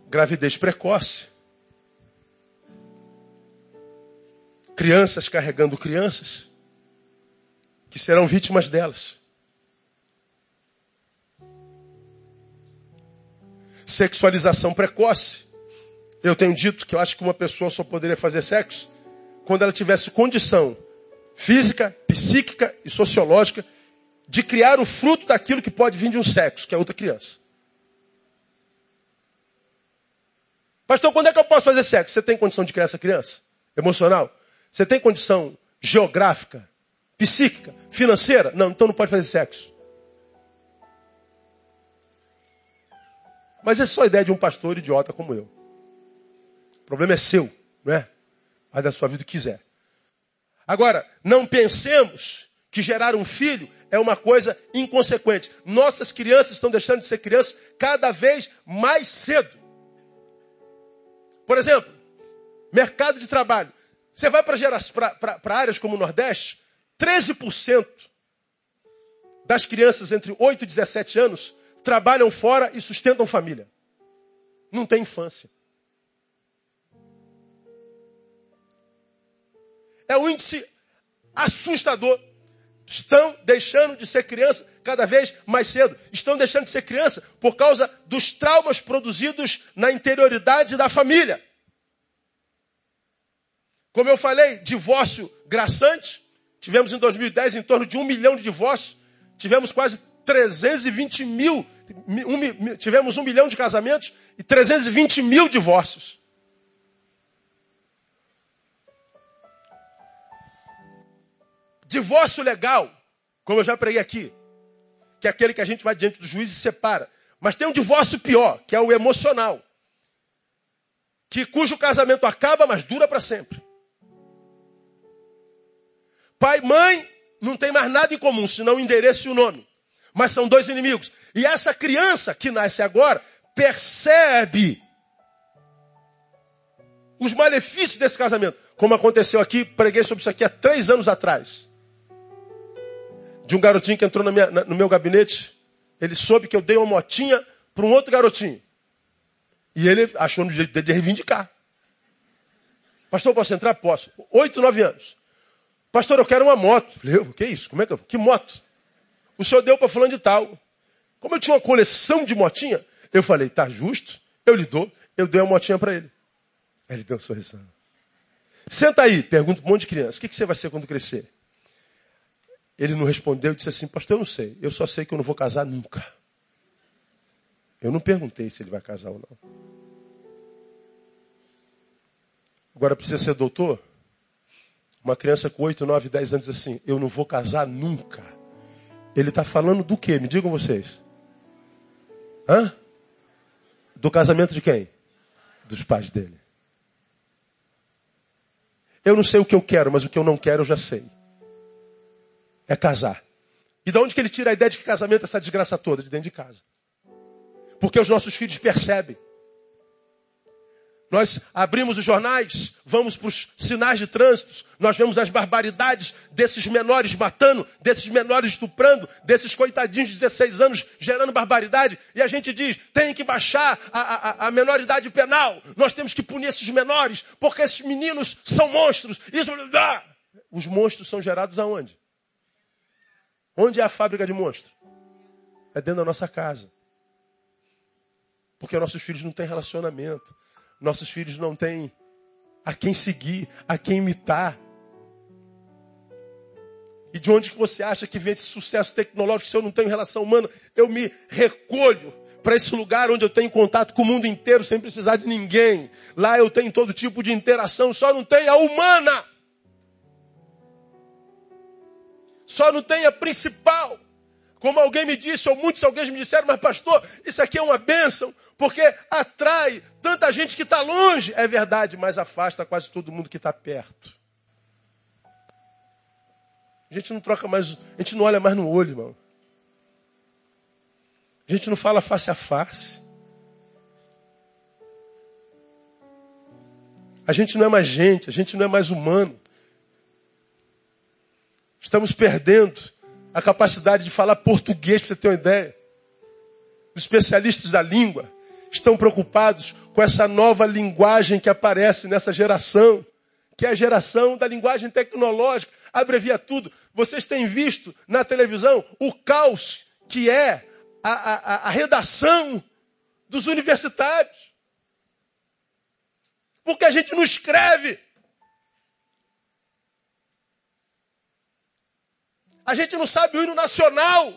Gravidez precoce. Crianças carregando crianças que serão vítimas delas. Sexualização precoce. Eu tenho dito que eu acho que uma pessoa só poderia fazer sexo quando ela tivesse condição física, psíquica e sociológica de criar o fruto daquilo que pode vir de um sexo, que é outra criança. Pastor, quando é que eu posso fazer sexo? Você tem condição de criar essa criança? Emocional? Você tem condição geográfica, psíquica, financeira? Não, então não pode fazer sexo. Mas essa é só a ideia de um pastor idiota como eu problema é seu, não é? Faz da sua vida o que quiser. Agora, não pensemos que gerar um filho é uma coisa inconsequente. Nossas crianças estão deixando de ser crianças cada vez mais cedo. Por exemplo, mercado de trabalho. Você vai para áreas como o Nordeste, 13% das crianças entre 8 e 17 anos trabalham fora e sustentam família. Não tem infância. É um índice assustador. Estão deixando de ser criança cada vez mais cedo. Estão deixando de ser criança por causa dos traumas produzidos na interioridade da família. Como eu falei, divórcio graçante. Tivemos em 2010 em torno de um milhão de divórcios. Tivemos quase 320 mil. Um, tivemos um milhão de casamentos e 320 mil divórcios. Divórcio legal, como eu já preguei aqui, que é aquele que a gente vai diante do juiz e separa. Mas tem um divórcio pior, que é o emocional. Que cujo casamento acaba, mas dura para sempre. Pai e mãe não tem mais nada em comum, senão o endereço e o nome. Mas são dois inimigos. E essa criança que nasce agora percebe os malefícios desse casamento. Como aconteceu aqui, preguei sobre isso aqui há três anos atrás de um garotinho que entrou minha, no meu gabinete. Ele soube que eu dei uma motinha para um outro garotinho. E ele achou no direito dele de reivindicar. Pastor, posso entrar? Posso. Oito, nove anos. Pastor, eu quero uma moto. Falei, que isso? Como é que, eu... que moto? O senhor deu para fulano de tal. Como eu tinha uma coleção de motinha, eu falei, tá justo, eu lhe dou. Eu dei uma motinha para ele. Aí ele deu um sorrisão. Senta aí, pergunta um monte de criança. O que, que você vai ser quando crescer? Ele não respondeu e disse assim: Pastor, eu não sei. Eu só sei que eu não vou casar nunca. Eu não perguntei se ele vai casar ou não. Agora precisa ser doutor? Uma criança com 8, 9, 10 anos diz assim: Eu não vou casar nunca. Ele está falando do quê? Me digam vocês. Hã? Do casamento de quem? Dos pais dele. Eu não sei o que eu quero, mas o que eu não quero eu já sei é casar. E de onde que ele tira a ideia de que casamento é essa desgraça toda? De dentro de casa. Porque os nossos filhos percebem. Nós abrimos os jornais, vamos para os sinais de trânsito, nós vemos as barbaridades desses menores matando, desses menores estuprando, desses coitadinhos de 16 anos gerando barbaridade, e a gente diz, tem que baixar a, a, a menoridade penal, nós temos que punir esses menores, porque esses meninos são monstros. Isso, ah! Os monstros são gerados aonde? Onde é a fábrica de monstros? É dentro da nossa casa. Porque nossos filhos não têm relacionamento. Nossos filhos não têm a quem seguir, a quem imitar. E de onde que você acha que vem esse sucesso tecnológico se eu não tenho relação humana? Eu me recolho para esse lugar onde eu tenho contato com o mundo inteiro sem precisar de ninguém. Lá eu tenho todo tipo de interação, só não tem a humana. Só não tem a principal. Como alguém me disse, ou muitos alguém me disseram, mas pastor, isso aqui é uma bênção, porque atrai tanta gente que está longe. É verdade, mas afasta quase todo mundo que está perto. A gente não troca mais, a gente não olha mais no olho, irmão. A gente não fala face a face. A gente não é mais gente, a gente não é mais humano. Estamos perdendo a capacidade de falar português, para você ter uma ideia. Os especialistas da língua estão preocupados com essa nova linguagem que aparece nessa geração, que é a geração da linguagem tecnológica, abrevia tudo. Vocês têm visto na televisão o caos que é a, a, a redação dos universitários. Porque a gente não escreve. A gente não sabe o hino nacional.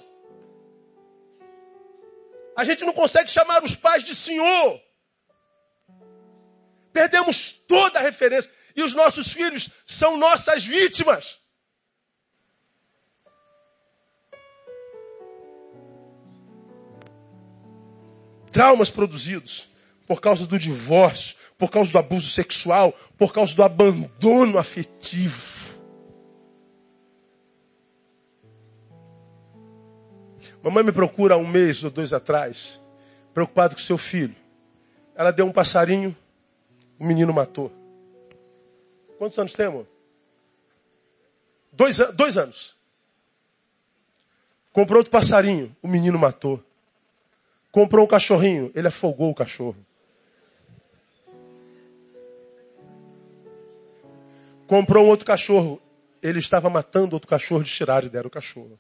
A gente não consegue chamar os pais de senhor. Perdemos toda a referência. E os nossos filhos são nossas vítimas. Traumas produzidos por causa do divórcio, por causa do abuso sexual, por causa do abandono afetivo. Mamãe me procura há um mês ou dois atrás, preocupado com seu filho. Ela deu um passarinho, o menino matou. Quantos anos tem, amor? Dois, dois anos. Comprou outro passarinho, o menino matou. Comprou um cachorrinho, ele afogou o cachorro. Comprou um outro cachorro, ele estava matando outro cachorro de tirar e deram o cachorro.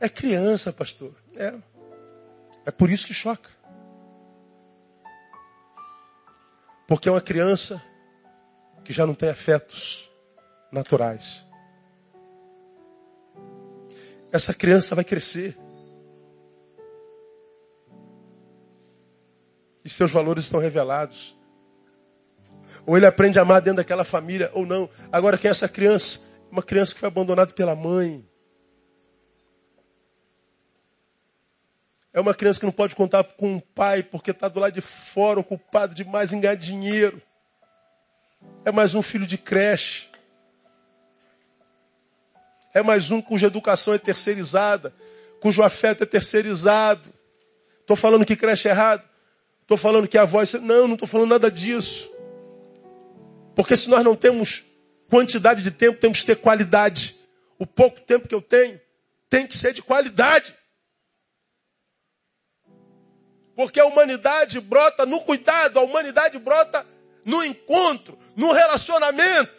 É criança, pastor. É. É por isso que choca. Porque é uma criança que já não tem afetos naturais. Essa criança vai crescer. E seus valores estão revelados. Ou ele aprende a amar dentro daquela família, ou não. Agora, quem é essa criança? Uma criança que foi abandonada pela mãe. É uma criança que não pode contar com um pai porque está do lado de fora, ocupado demais em ganhar dinheiro. É mais um filho de creche. É mais um cuja educação é terceirizada, cujo afeto é terceirizado. Estou falando que creche é errado. Estou falando que a voz. Não, não estou falando nada disso. Porque se nós não temos quantidade de tempo, temos que ter qualidade. O pouco tempo que eu tenho tem que ser de qualidade. Porque a humanidade brota no cuidado, a humanidade brota no encontro, no relacionamento.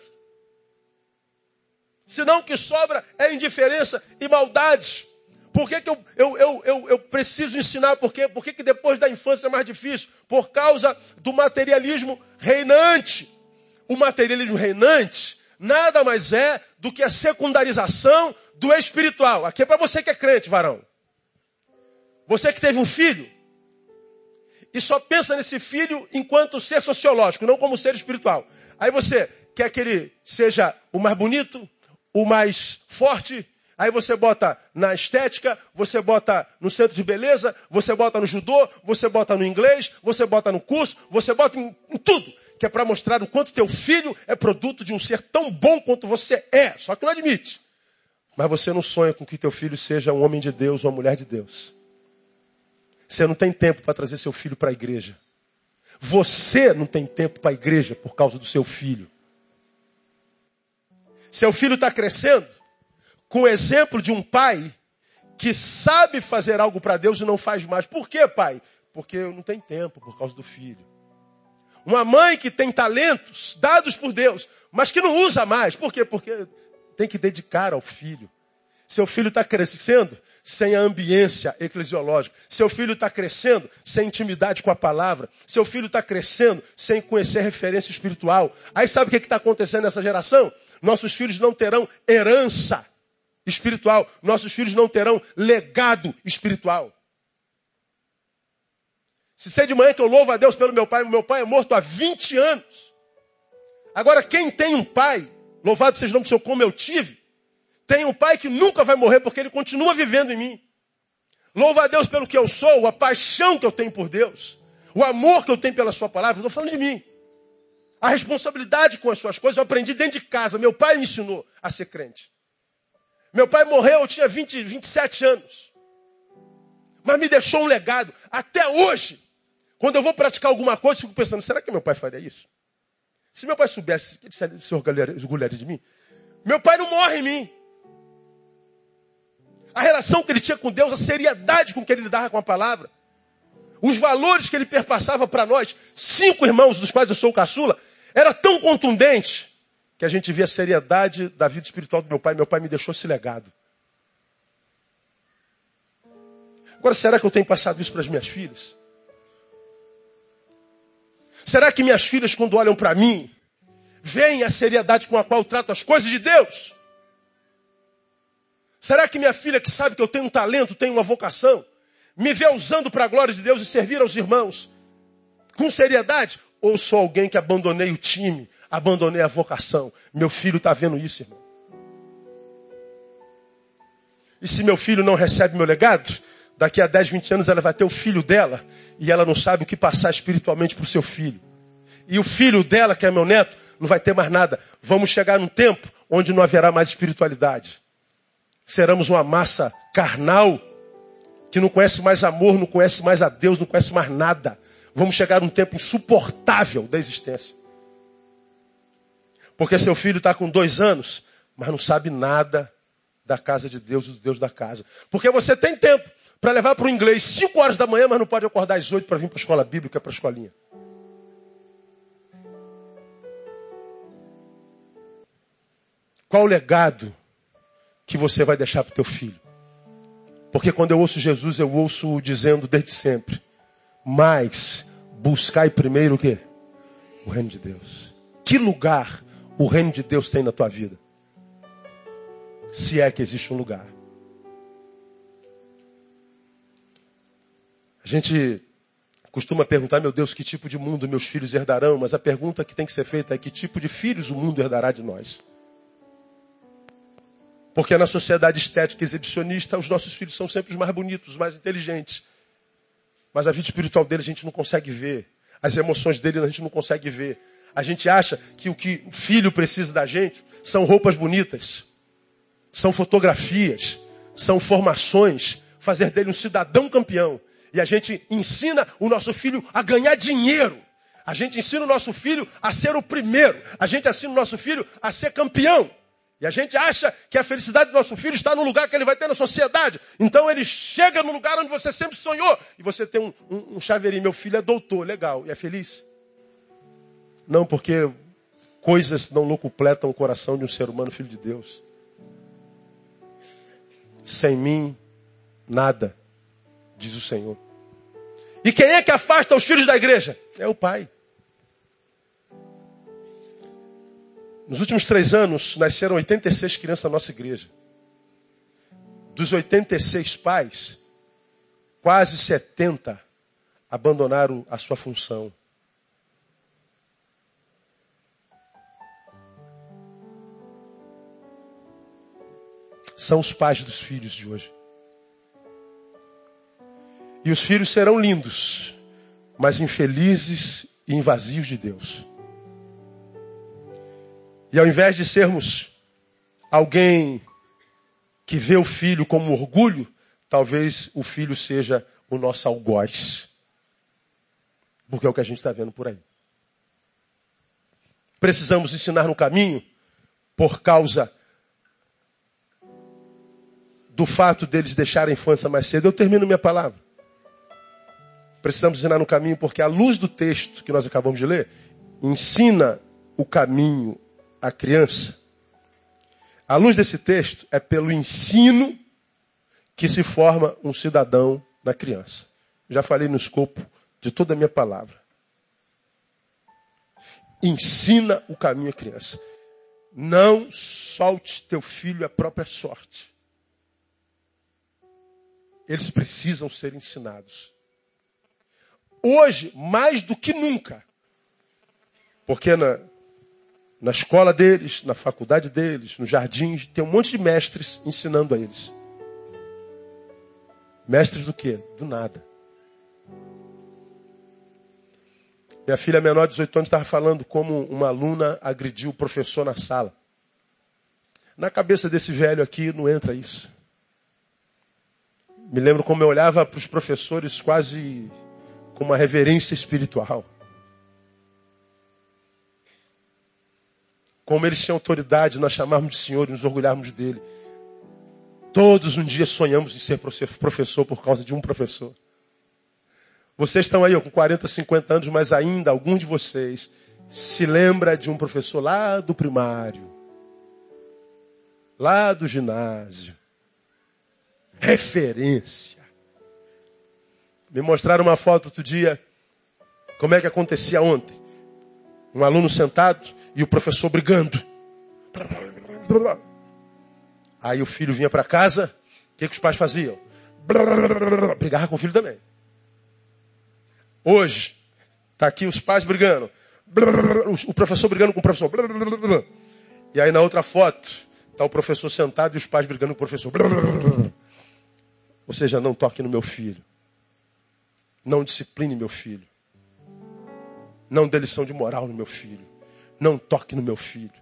Senão o que sobra é indiferença e maldade. Por que, que eu, eu, eu, eu, eu preciso ensinar? Por quê? Por que, que depois da infância é mais difícil? Por causa do materialismo reinante. O materialismo reinante nada mais é do que a secundarização do espiritual. Aqui é para você que é crente, varão. Você que teve um filho, e só pensa nesse filho enquanto ser sociológico, não como ser espiritual. Aí você quer que ele seja o mais bonito, o mais forte, aí você bota na estética, você bota no centro de beleza, você bota no judô, você bota no inglês, você bota no curso, você bota em, em tudo, que é para mostrar o quanto teu filho é produto de um ser tão bom quanto você é, só que não admite. Mas você não sonha com que teu filho seja um homem de Deus ou uma mulher de Deus. Você não tem tempo para trazer seu filho para a igreja. Você não tem tempo para a igreja por causa do seu filho. Seu filho está crescendo com o exemplo de um pai que sabe fazer algo para Deus e não faz mais. Por quê, pai? Porque não tem tempo por causa do filho. Uma mãe que tem talentos dados por Deus, mas que não usa mais. Por quê? Porque tem que dedicar ao filho. Seu filho está crescendo sem a ambiência eclesiológica. Seu filho está crescendo sem intimidade com a palavra. Seu filho está crescendo sem conhecer referência espiritual. Aí sabe o que está acontecendo nessa geração? Nossos filhos não terão herança espiritual. Nossos filhos não terão legado espiritual. Se sei de manhã que eu louvo a Deus pelo meu pai, meu pai é morto há 20 anos. Agora, quem tem um pai, louvado seja o nome do Senhor, como eu tive, tem um pai que nunca vai morrer porque ele continua vivendo em mim. Louva a Deus pelo que eu sou, a paixão que eu tenho por Deus, o amor que eu tenho pela Sua palavra. Estou falando de mim. A responsabilidade com as suas coisas eu aprendi dentro de casa. Meu pai me ensinou a ser crente. Meu pai morreu, eu tinha 20, 27 anos. Mas me deixou um legado. Até hoje, quando eu vou praticar alguma coisa, eu fico pensando, será que meu pai faria isso? Se meu pai soubesse, ele se orgulharia de mim. Meu pai não morre em mim. A relação que ele tinha com Deus, a seriedade com que ele lidava com a palavra, os valores que ele perpassava para nós, cinco irmãos dos quais eu sou o caçula, era tão contundente que a gente via a seriedade da vida espiritual do meu pai. Meu pai me deixou esse legado. Agora, será que eu tenho passado isso para as minhas filhas? Será que minhas filhas, quando olham para mim, veem a seriedade com a qual eu trato as coisas de Deus? Será que minha filha, que sabe que eu tenho um talento, tenho uma vocação, me vê usando para a glória de Deus e servir aos irmãos com seriedade? Ou sou alguém que abandonei o time, abandonei a vocação. Meu filho está vendo isso, irmão. E se meu filho não recebe meu legado, daqui a 10, 20 anos ela vai ter o filho dela e ela não sabe o que passar espiritualmente para o seu filho. E o filho dela, que é meu neto, não vai ter mais nada. Vamos chegar num tempo onde não haverá mais espiritualidade. Seremos uma massa carnal que não conhece mais amor, não conhece mais a Deus, não conhece mais nada. Vamos chegar num tempo insuportável da existência. Porque seu filho está com dois anos, mas não sabe nada da casa de Deus e do Deus da casa. Porque você tem tempo para levar para o inglês 5 horas da manhã, mas não pode acordar às 8 para vir para a escola bíblica, para a escolinha. Qual o legado que você vai deixar para o teu filho? Porque quando eu ouço Jesus, eu ouço dizendo desde sempre, mas buscai primeiro o quê? O reino de Deus. Que lugar o reino de Deus tem na tua vida? Se é que existe um lugar. A gente costuma perguntar, meu Deus, que tipo de mundo meus filhos herdarão? Mas a pergunta que tem que ser feita é que tipo de filhos o mundo herdará de nós? Porque na sociedade estética exibicionista, os nossos filhos são sempre os mais bonitos, os mais inteligentes. Mas a vida espiritual dele a gente não consegue ver. As emoções dele a gente não consegue ver. A gente acha que o que o filho precisa da gente são roupas bonitas, são fotografias, são formações, fazer dele um cidadão campeão. E a gente ensina o nosso filho a ganhar dinheiro. A gente ensina o nosso filho a ser o primeiro. A gente ensina o nosso filho a ser campeão. E a gente acha que a felicidade do nosso filho está no lugar que ele vai ter na sociedade. Então ele chega no lugar onde você sempre sonhou. E você tem um, um, um chaveirinho. Meu filho é doutor, legal. E é feliz? Não, porque coisas não locupletam o coração de um ser humano, filho de Deus. Sem mim, nada, diz o Senhor. E quem é que afasta os filhos da igreja? É o pai. Nos últimos três anos, nasceram 86 crianças na nossa igreja. Dos 86 pais, quase 70 abandonaram a sua função. são os pais dos filhos de hoje. E os filhos serão lindos, mas infelizes e invazios de Deus. E ao invés de sermos alguém que vê o filho como orgulho, talvez o filho seja o nosso algoz. Porque é o que a gente está vendo por aí. Precisamos ensinar no caminho por causa do fato deles deixarem a infância mais cedo. Eu termino minha palavra. Precisamos ensinar no caminho porque a luz do texto que nós acabamos de ler ensina o caminho à criança. A luz desse texto é pelo ensino que se forma um cidadão na criança. Já falei no escopo de toda a minha palavra. Ensina o caminho à criança. Não solte teu filho à própria sorte. Eles precisam ser ensinados. Hoje, mais do que nunca. Porque na, na escola deles, na faculdade deles, no jardim, tem um monte de mestres ensinando a eles. Mestres do quê? Do nada. Minha filha menor de 18 anos estava falando como uma aluna agrediu o professor na sala. Na cabeça desse velho aqui não entra isso. Me lembro como eu olhava para os professores quase com uma reverência espiritual. Como eles tinham autoridade, nós chamávamos de Senhor e nos orgulhávamos dele. Todos um dia sonhamos em ser professor por causa de um professor. Vocês estão aí ó, com 40, 50 anos, mas ainda algum de vocês se lembra de um professor lá do primário, lá do ginásio, referência. Me mostraram uma foto outro dia, como é que acontecia ontem. Um aluno sentado e o professor brigando. Aí o filho vinha para casa, o que, que os pais faziam? Brigava com o filho também. Hoje, está aqui os pais brigando. O professor brigando com o professor. E aí na outra foto, está o professor sentado e os pais brigando com o professor. Ou seja, não toque no meu filho. Não discipline meu filho. Não dê lição de moral no meu filho. Não toque no meu filho.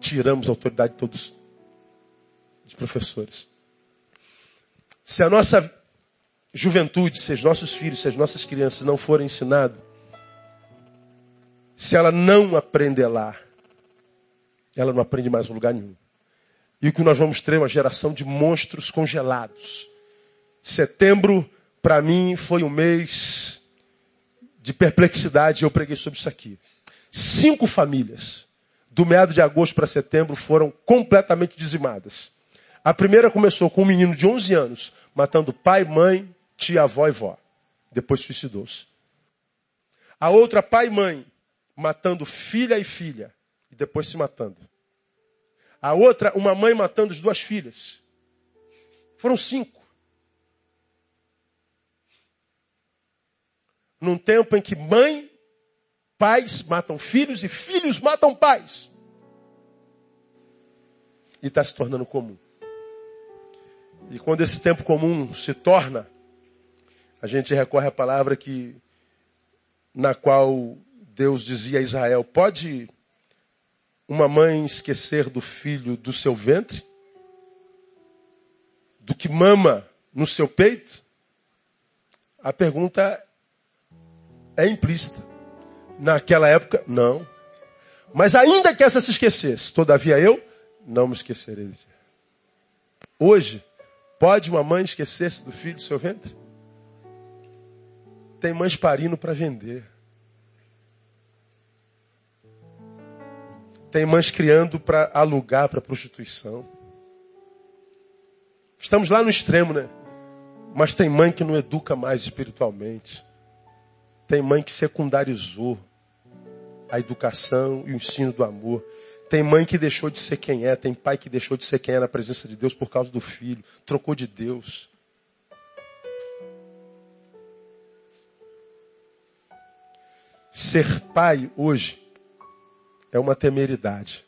Tiramos a autoridade de todos os professores. Se a nossa juventude, se os nossos filhos, se as nossas crianças não forem ensinados, se ela não aprender lá, ela não aprende mais em lugar nenhum. E o que nós vamos ter é uma geração de monstros congelados. Setembro, para mim, foi um mês de perplexidade. Eu preguei sobre isso aqui. Cinco famílias, do meado de agosto para setembro, foram completamente dizimadas. A primeira começou com um menino de 11 anos, matando pai, mãe, tia, avó e vó. Depois suicidou-se. A outra, pai e mãe, matando filha e filha. E depois se matando. A outra, uma mãe matando as duas filhas. Foram cinco. Num tempo em que mãe, pais matam filhos e filhos matam pais. E está se tornando comum. E quando esse tempo comum se torna, a gente recorre à palavra que na qual Deus dizia a Israel: pode uma mãe esquecer do filho do seu ventre? Do que mama no seu peito? A pergunta é implícita. Naquela época, não. Mas ainda que essa se esquecesse, todavia eu não me esquecerei. Hoje, pode uma mãe esquecer-se do filho do seu ventre? Tem mães parindo para vender. Tem mães criando para alugar para prostituição. Estamos lá no extremo, né? Mas tem mãe que não educa mais espiritualmente. Tem mãe que secundarizou a educação e o ensino do amor. Tem mãe que deixou de ser quem é, tem pai que deixou de ser quem é na presença de Deus por causa do filho, trocou de Deus. Ser pai hoje é uma temeridade.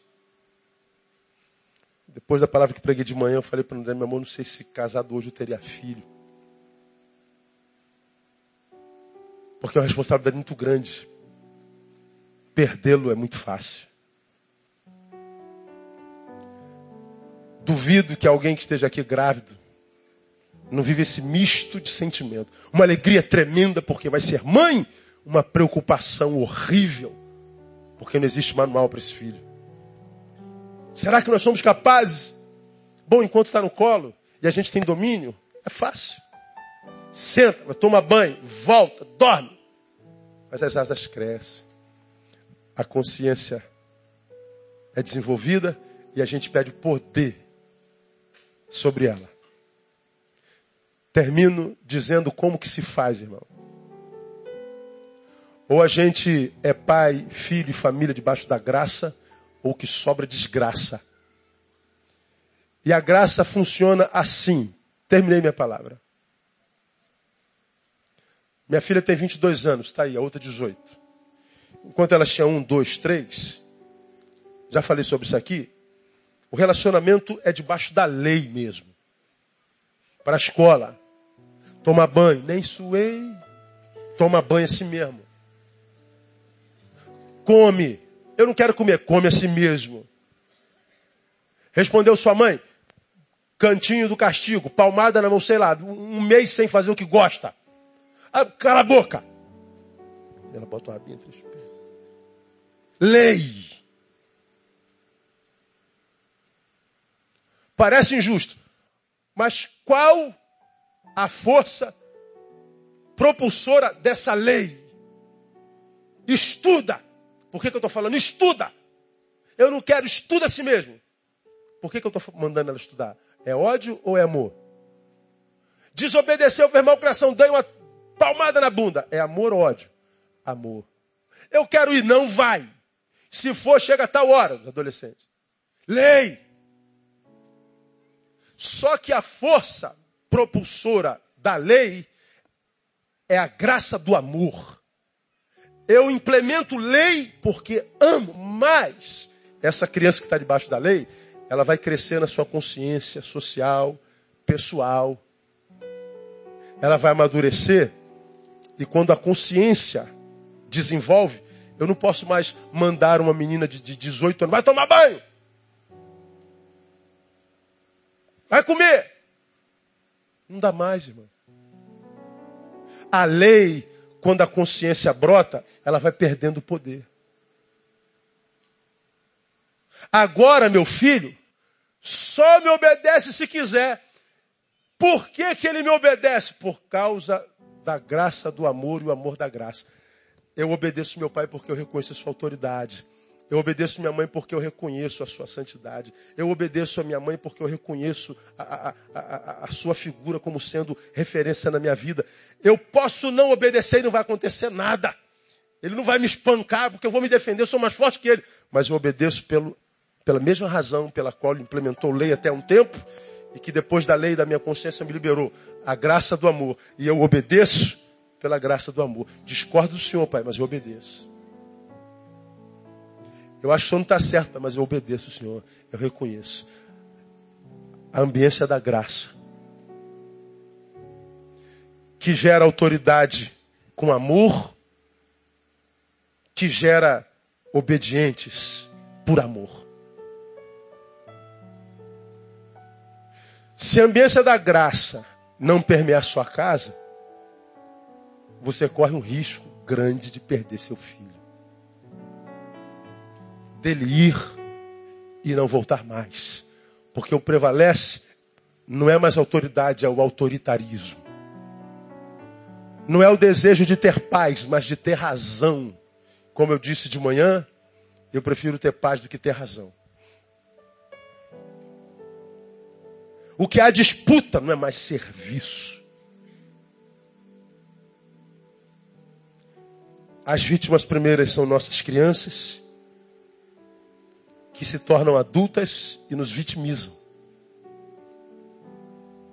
Depois da palavra que preguei de manhã, eu falei para o André, meu amor, não sei se casado hoje eu teria filho. Porque é uma responsabilidade muito grande. Perdê-lo é muito fácil. Duvido que alguém que esteja aqui grávido não vive esse misto de sentimento. Uma alegria tremenda porque vai ser mãe, uma preocupação horrível porque não existe manual para esse filho. Será que nós somos capazes? Bom, enquanto está no colo e a gente tem domínio, é fácil. Senta, toma banho, volta, dorme. Mas as asas crescem. A consciência é desenvolvida e a gente pede poder sobre ela. Termino dizendo como que se faz, irmão. Ou a gente é pai, filho e família debaixo da graça, ou que sobra desgraça. E a graça funciona assim. Terminei minha palavra. Minha filha tem 22 anos, está aí, a outra 18. Enquanto ela tinha um, dois, três, já falei sobre isso aqui, o relacionamento é debaixo da lei mesmo. Para a escola, toma banho, nem suei, toma banho assim mesmo. Come, eu não quero comer, come a si mesmo. Respondeu sua mãe, cantinho do castigo, palmada na mão, sei lá, um mês sem fazer o que gosta. Ah, cala a boca. Ela bota o rabinho entre os pés. Lei. Parece injusto. Mas qual a força propulsora dessa lei? Estuda. Por que, que eu estou falando? Estuda. Eu não quero, estuda a si mesmo. Por que, que eu estou mandando ela estudar? É ódio ou é amor? Desobedeceu, fez malcriação, dei uma palmada na bunda. É amor ou ódio? Amor. Eu quero ir, não vai. Se for, chega a tal hora, os adolescentes. Lei. Só que a força propulsora da lei é a graça do amor. Eu implemento lei porque amo, mas essa criança que está debaixo da lei, ela vai crescer na sua consciência social, pessoal. Ela vai amadurecer e quando a consciência desenvolve, eu não posso mais mandar uma menina de, de 18 anos, vai tomar banho. Vai comer. Não dá mais, irmão. A lei, quando a consciência brota, ela vai perdendo o poder. Agora, meu filho, só me obedece se quiser. Por que, que ele me obedece? Por causa da graça do amor e o amor da graça. Eu obedeço meu pai porque eu reconheço a sua autoridade. Eu obedeço minha mãe porque eu reconheço a sua santidade. Eu obedeço a minha mãe porque eu reconheço a, a, a, a, sua figura como sendo referência na minha vida. Eu posso não obedecer e não vai acontecer nada. Ele não vai me espancar porque eu vou me defender, eu sou mais forte que ele. Mas eu obedeço pelo, pela mesma razão pela qual ele implementou lei até um tempo e que depois da lei da minha consciência me liberou. A graça do amor. E eu obedeço pela graça do amor. Discordo do Senhor, Pai, mas eu obedeço. Eu acho que o Senhor não está certo, mas eu obedeço o Senhor. Eu reconheço. A ambiência da graça. Que gera autoridade com amor. Que gera obedientes por amor. Se a ambiência da graça não permear sua casa, você corre um risco grande de perder seu filho dele ir e não voltar mais. Porque o prevalece não é mais autoridade, é o autoritarismo. Não é o desejo de ter paz, mas de ter razão. Como eu disse de manhã, eu prefiro ter paz do que ter razão. O que há disputa não é mais serviço. As vítimas primeiras são nossas crianças que se tornam adultas e nos vitimizam.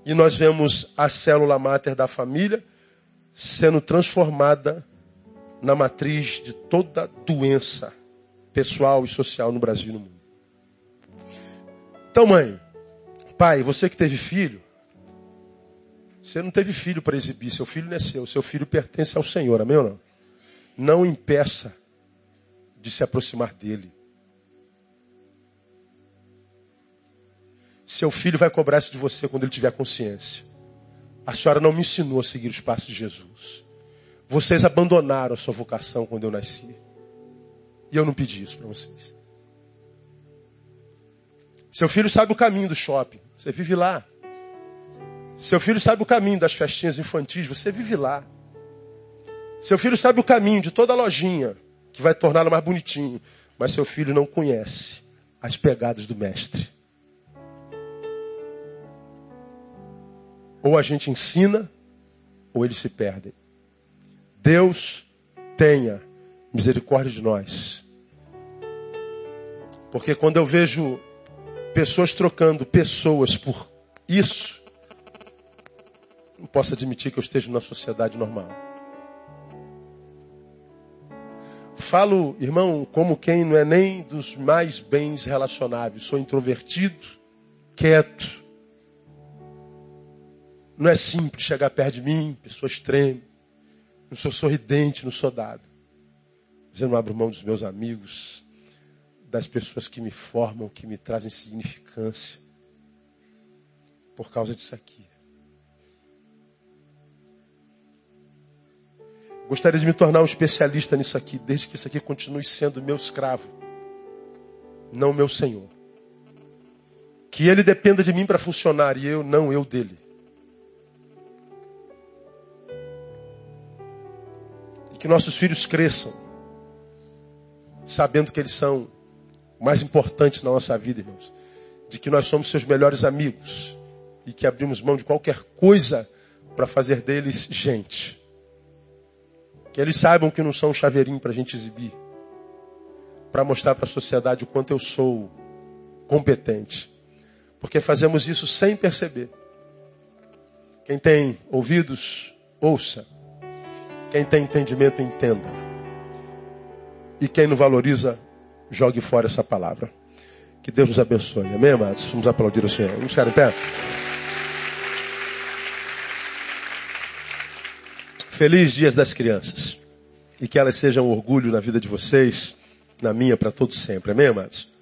E nós vemos a célula máter da família sendo transformada na matriz de toda doença pessoal e social no Brasil e no mundo. Então, mãe, pai, você que teve filho, você não teve filho para exibir, seu filho não é seu, seu filho pertence ao Senhor, amém ou não? Não impeça de se aproximar dele. Seu filho vai cobrar isso de você quando ele tiver consciência. A senhora não me ensinou a seguir os passos de Jesus. Vocês abandonaram a sua vocação quando eu nasci. E eu não pedi isso para vocês. Seu filho sabe o caminho do shopping. Você vive lá. Seu filho sabe o caminho das festinhas infantis. Você vive lá. Seu filho sabe o caminho de toda a lojinha que vai torná-lo mais bonitinho. Mas seu filho não conhece as pegadas do mestre. Ou a gente ensina, ou eles se perdem. Deus tenha misericórdia de nós. Porque quando eu vejo pessoas trocando pessoas por isso, não posso admitir que eu esteja numa sociedade normal. Falo, irmão, como quem não é nem dos mais bens relacionáveis. Sou introvertido, quieto. Não é simples chegar perto de mim, pessoas tremem. Não sou sorridente, não sou dado. Mas eu não abro mão dos meus amigos, das pessoas que me formam, que me trazem significância. Por causa disso aqui. Gostaria de me tornar um especialista nisso aqui, desde que isso aqui continue sendo meu escravo, não meu senhor. Que ele dependa de mim para funcionar e eu não eu dele. E que nossos filhos cresçam, sabendo que eles são o mais importantes na nossa vida, irmãos. De que nós somos seus melhores amigos e que abrimos mão de qualquer coisa para fazer deles gente. Que eles saibam que não são um chaveirinho para a gente exibir. Para mostrar para a sociedade o quanto eu sou competente. Porque fazemos isso sem perceber. Quem tem ouvidos, ouça. Quem tem entendimento, entenda. E quem não valoriza, jogue fora essa palavra. Que Deus nos abençoe. Amém, amados? Vamos aplaudir o Senhor. Vamos ficar em pé. Feliz Dias das Crianças. E que elas sejam um orgulho na vida de vocês, na minha, para todos sempre. Amém, amados?